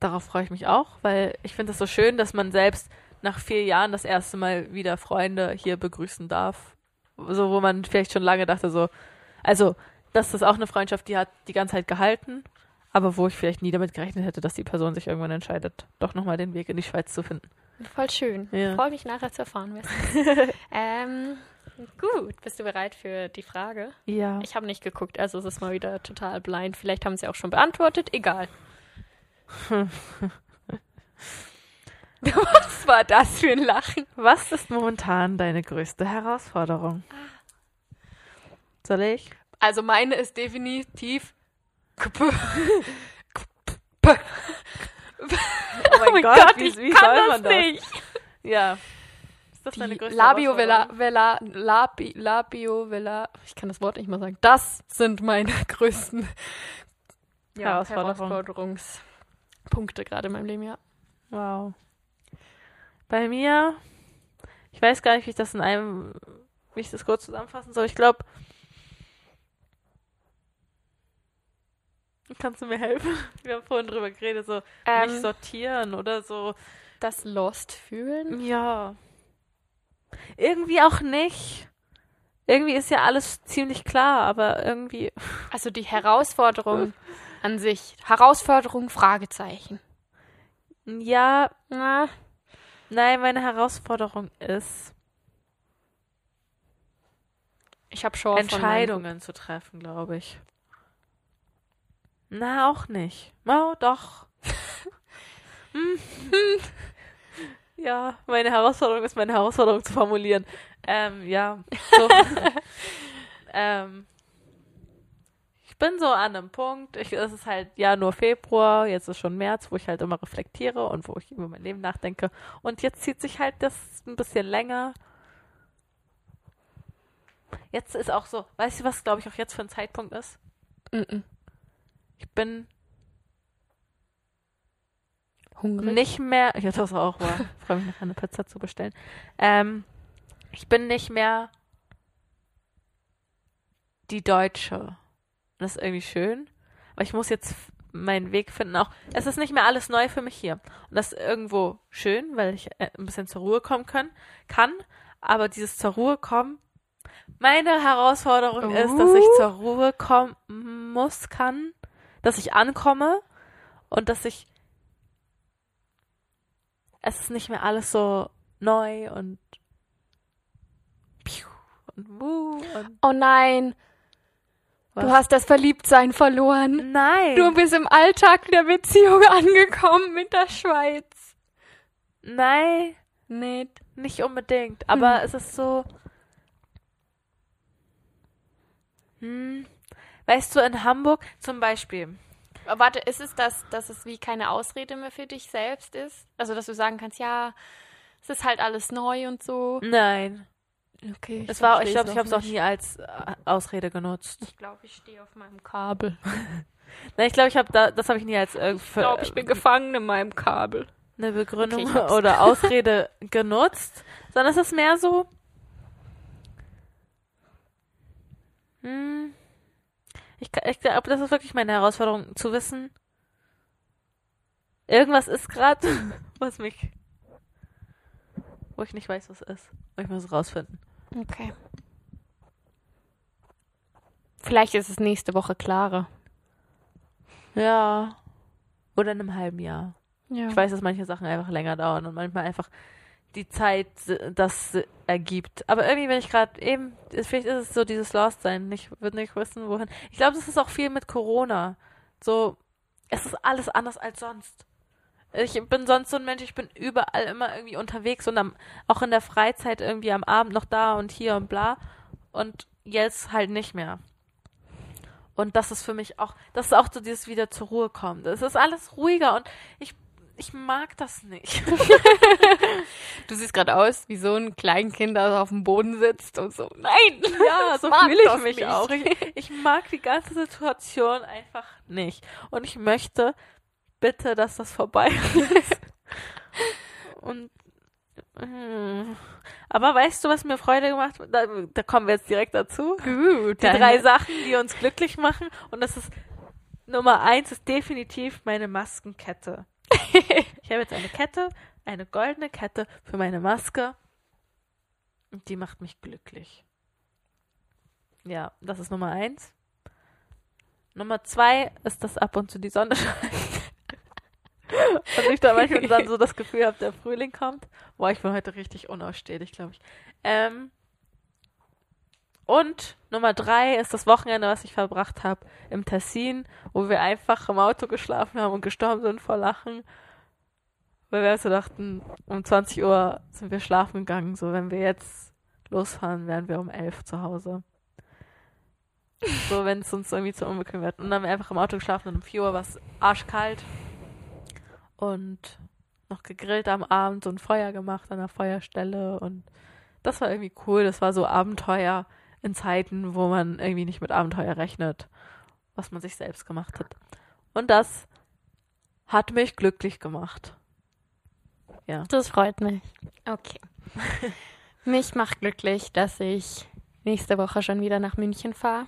darauf freue ich mich auch, weil ich finde es so schön, dass man selbst nach vier Jahren das erste Mal wieder Freunde hier begrüßen darf. So, wo man vielleicht schon lange dachte, so, also, das ist auch eine Freundschaft, die hat die ganze Zeit gehalten, aber wo ich vielleicht nie damit gerechnet hätte, dass die Person sich irgendwann entscheidet, doch nochmal den Weg in die Schweiz zu finden. Voll schön. Ja. Freue mich nachher zu erfahren. wer <laughs> ähm, gut, bist du bereit für die Frage? Ja. Ich habe nicht geguckt, also es ist mal wieder total blind. Vielleicht haben sie auch schon beantwortet. Egal. <laughs> <laughs> Was war das für ein Lachen? Was ist momentan deine größte Herausforderung? Soll ich? Also meine ist definitiv. Oh Oh mein Gott, ich kann das nicht. Ja. das Die deine größte Labio Vela, Labi, Labio Vela, ich kann das Wort nicht mal sagen. Das sind meine größten ja. Herausforderungspunkte gerade in meinem Leben, ja. Wow. Bei mir, ich weiß gar nicht, wie ich das in einem, wie ich das kurz zusammenfassen soll. Ich glaube, kannst du mir helfen? <laughs> Wir haben vorhin drüber geredet, so Ähm, nicht sortieren oder so. das Lost fühlen. Ja. Irgendwie auch nicht. Irgendwie ist ja alles ziemlich klar, aber irgendwie. <laughs> Also die Herausforderung an sich. Herausforderung, Fragezeichen. Ja, Na, nein, meine Herausforderung ist, ich habe schon Entscheidungen zu treffen, glaube ich. Na, auch nicht. Oh, doch. <laughs> Ja, meine Herausforderung ist, meine Herausforderung zu formulieren. Ähm, ja. So. <laughs> ähm, ich bin so an einem Punkt, ich, es ist halt ja nur Februar, jetzt ist schon März, wo ich halt immer reflektiere und wo ich über mein Leben nachdenke. Und jetzt zieht sich halt das ein bisschen länger. Jetzt ist auch so, weißt du, was glaube ich auch jetzt für ein Zeitpunkt ist? Mhm. Ich bin Hungrig. nicht mehr, ja, das auch war, <laughs> freue mich nachher eine Pizza zu bestellen. Ähm, ich bin nicht mehr die Deutsche. Das ist irgendwie schön, aber ich muss jetzt meinen Weg finden. Auch es ist nicht mehr alles neu für mich hier und das ist irgendwo schön, weil ich äh, ein bisschen zur Ruhe kommen können, kann. Aber dieses zur Ruhe kommen, meine Herausforderung ist, dass ich Uh. zur Ruhe kommen muss, kann, dass ich ankomme und dass ich es ist nicht mehr alles so neu und und wuh und Oh nein, was. du hast das Verliebtsein verloren. nein, Du bist im Alltag der Beziehung <laughs> angekommen mit der Schweiz. nein, Nicht. nicht unbedingt, aber Hm. es ist so hm, weißt du in Hamburg zum Beispiel Warte, ist es das, dass es wie keine Ausrede mehr für dich selbst ist? Also, dass du sagen kannst, ja, es ist halt alles neu und so. nein, Okay. es war ich glaube ich habe es auch nie als äh, Ausrede genutzt Ich glaube, ich stehe auf meinem Kabel. <laughs> nein, ich glaube ich habe da das habe ich nie als äh, Ich glaube, ich bin gefangen in meinem Kabel. eine Begründung Okay, ich oder Ausrede <laughs> genutzt, sondern es ist mehr so. Hm, ich, ich glaube, das ist wirklich meine Herausforderung, zu wissen, irgendwas ist gerade, <laughs> was mich, wo ich nicht weiß, was ist. Und ich muss es rausfinden. Okay. Vielleicht ist es nächste Woche klarer. Ja. Oder in einem halben Jahr. Ja. Ich weiß, dass manche Sachen einfach länger dauern und manchmal einfach die Zeit das ergibt. Aber irgendwie, wenn ich gerade eben, vielleicht ist es so dieses Lost-Sein, ich würde nicht wissen, wohin. Ich glaube, das ist auch viel mit Corona. So, es ist alles anders als sonst. Ich bin sonst so ein Mensch, ich bin überall immer irgendwie unterwegs und am, auch in der Freizeit irgendwie am Abend noch da und hier und bla. Und jetzt halt nicht mehr. Und das ist für mich auch, das ist auch so dieses wieder zur Ruhe kommen. Es ist alles ruhiger und ich, ich mag das nicht. <laughs> Du siehst gerade aus wie so ein Kleinkind, das auf dem Boden sitzt und so. Nein! Ja, <laughs> so fühle ich mich nicht. auch. Ich, ich mag die ganze Situation einfach nicht. Und ich möchte bitte, dass das vorbei ist. <laughs> Und mm. aber weißt du, was mir Freude gemacht hat? Da, da kommen wir jetzt direkt dazu. Gut. Die drei Sachen, die uns glücklich machen. Und das ist Nummer eins ist definitiv meine Maskenkette. <laughs> ich habe jetzt eine Kette, eine goldene Kette für meine Maske. Und die macht mich glücklich. Ja, das ist Nummer eins. Nummer zwei ist, dass ab und zu die Sonne <laughs> scheint. und ich da manchmal dann so das Gefühl habe, der Frühling kommt. Boah, ich bin heute richtig unausstehlich, glaube ich. Ähm, und Nummer drei ist das Wochenende, was ich verbracht habe im Tessin, wo wir einfach im Auto geschlafen haben und gestorben sind vor Lachen. Weil wir so dachten, um 20 Uhr sind wir schlafen gegangen. So, wenn wir jetzt losfahren, wären wir um 11 zu Hause. So, wenn es uns irgendwie zu unbequem wird. Und dann haben wir einfach im Auto geschlafen und um 4 Uhr war es arschkalt. Und noch gegrillt am Abend, so ein Feuer gemacht an der Feuerstelle und das war irgendwie cool. Das war so Abenteuer in Zeiten, wo man irgendwie nicht mit Abenteuer rechnet, was man sich selbst gemacht hat. Und das hat mich glücklich gemacht. Ja. Das freut mich. Okay. <laughs> mich macht glücklich, dass ich nächste Woche schon wieder nach München fahre.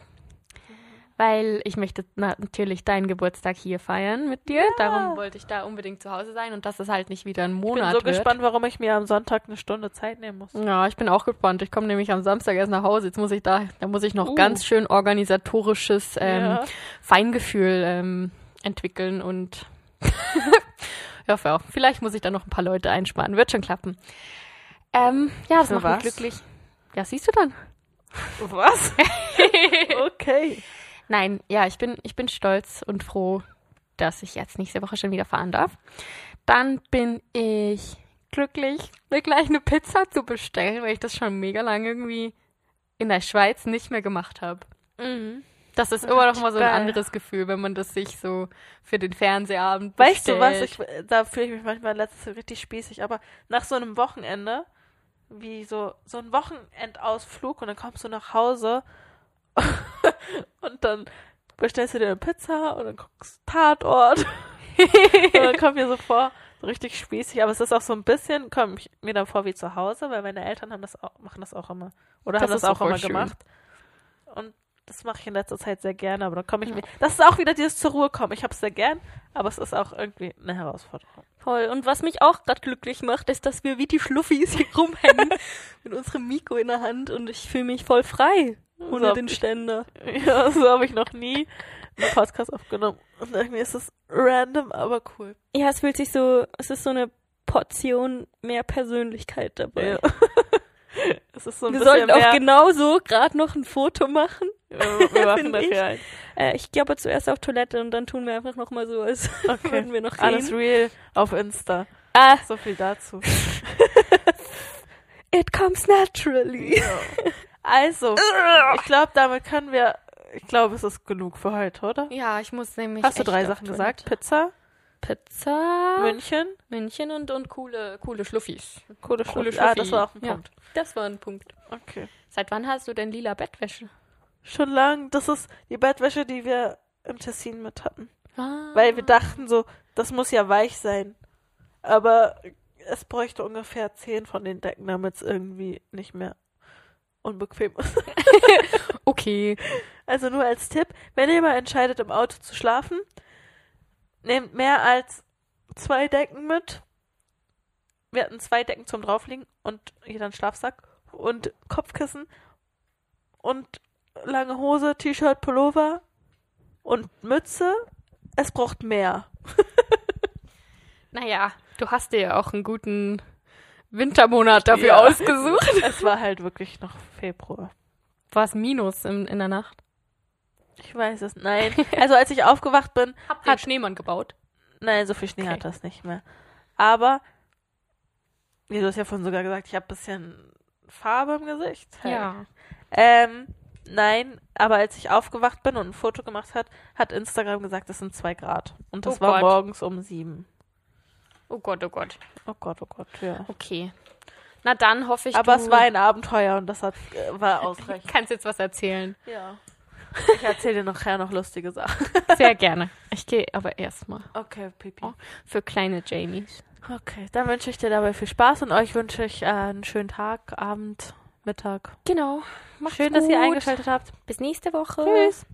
Weil ich möchte natürlich deinen Geburtstag hier feiern mit dir. Ja. Darum wollte ich da unbedingt zu Hause sein und dass es halt nicht wieder ein Monat Ich bin so wird. gespannt, warum ich mir am Sonntag eine Stunde Zeit nehmen muss. Ja, ich bin auch gespannt. Ich komme nämlich am Samstag erst nach Hause. Jetzt muss ich da, da muss ich noch Uh. ganz schön organisatorisches ähm, Ja. Feingefühl ähm, entwickeln und ich <laughs> hoffe auch. Vielleicht muss ich da noch ein paar Leute einsparen. Wird schon klappen. Ähm, ja, das macht mich glücklich. Ja, siehst du dann. Was? <laughs> okay. Nein, ja, ich bin, ich bin stolz und froh, dass ich jetzt nächste Woche schon wieder fahren darf. Dann bin ich glücklich, mir gleich eine Pizza zu bestellen, weil ich das schon mega lange irgendwie in der Schweiz nicht mehr gemacht habe. Mhm. Das ist immer noch mal so ein anderes Gefühl, wenn man das sich so für den Fernsehabend Weißt du was? bestellt. Ich, da fühle ich mich manchmal letztes Jahr richtig spießig, aber nach so einem Wochenende, wie so, so ein Wochenendausflug und dann kommst du nach Hause <laughs> und dann bestellst du dir eine Pizza und dann guckst du Tatort. <laughs> und dann kommt mir so vor, so richtig spießig, aber es ist auch so ein bisschen, komme ich mir dann vor wie zu Hause, weil meine Eltern haben das auch, machen das auch immer. Oder Das haben das auch immer schön. gemacht. Und das mache ich in letzter Zeit sehr gerne, aber dann komme ich mir. Das ist auch wieder dieses zur Ruhe kommen. Ich habe es sehr gern, aber es ist auch irgendwie eine Herausforderung. Voll. Und was mich auch gerade glücklich macht, ist, dass wir wie die Schluffis hier rumhängen <laughs> mit unserem Mikro in der Hand und ich fühle mich voll frei ohne So. den Ständer. <laughs> Ja, so habe ich noch nie einen Podcast aufgenommen. Und irgendwie ist es random, aber cool. Ja, es fühlt sich so, es ist so eine Portion mehr Persönlichkeit dabei. Ja. <laughs> es ist so ein Wir sollten auch genauso gerade noch ein Foto machen. Wir, wir <laughs> machen Finde ich. dafür ein. Äh, ich gehe aber zuerst auf Toilette und dann tun wir einfach noch mal so, als <laughs> Okay. würden wir noch Alles reden. real auf Insta. Ah, So viel dazu. <laughs> it comes naturally. Also, ich glaube, damit können wir. Ich glaube, es ist genug für heute, oder? Ja, ich muss nämlich. Hast du drei Sachen gesagt? Pizza, Pizza, München, München und, und coole, coole Schluffis. coole Coole Schluffi. Ah, das war auch ein Ja. Punkt. Das war ein Punkt. Okay. Seit wann hast du denn lila Bettwäsche? Schon lang. Das ist die Bettwäsche, die wir im Tessin mit hatten. Ah. Weil wir dachten so, das muss ja weich sein. Aber es bräuchte ungefähr zehn von den Decken, damit es irgendwie nicht mehr unbequem ist. <laughs> <laughs> Okay. Also nur als Tipp, wenn ihr mal entscheidet, im Auto zu schlafen, nehmt mehr als zwei Decken mit. Wir hatten zwei Decken zum drauflegen und jeder einen Schlafsack und Kopfkissen und lange Hose, T-Shirt, Pullover und Mütze. Es braucht mehr. Naja, du hast dir ja auch einen guten Wintermonat dafür Ja. ausgesucht. Es war halt wirklich noch Februar. War es Minus in, in der Nacht? Ich weiß es. Nein. Also als ich aufgewacht bin, <laughs> Habt ihr Hat- Schneemann gebaut? nein, so viel Schnee Okay. hat das nicht mehr. Aber, wie du hast ja vorhin sogar gesagt, ich habe ein bisschen Farbe im Gesicht. Hey. Ähm, nein, aber als ich aufgewacht bin und ein Foto gemacht hat, hat Instagram gesagt, es sind zwei Grad. Und das Oh war Gott. morgens um sieben. Oh Gott, oh Gott. Oh Gott, oh Gott, ja. Okay. Na dann hoffe ich, aber es war ein Abenteuer und das hat, äh, war <laughs> ausreichend. kannst jetzt was erzählen. ja. Ich erzähle dir nachher noch lustige Sachen. <laughs> Sehr gerne. Ich gehe aber erstmal Okay, Pipi. Oh. für kleine Jamies. Okay, dann wünsche ich dir dabei viel Spaß und euch wünsche ich äh, einen schönen Tag, Abend, Mittag. Genau. Macht's Schön, dass ihr gut. eingeschaltet habt. Bis nächste Woche. Tschüss.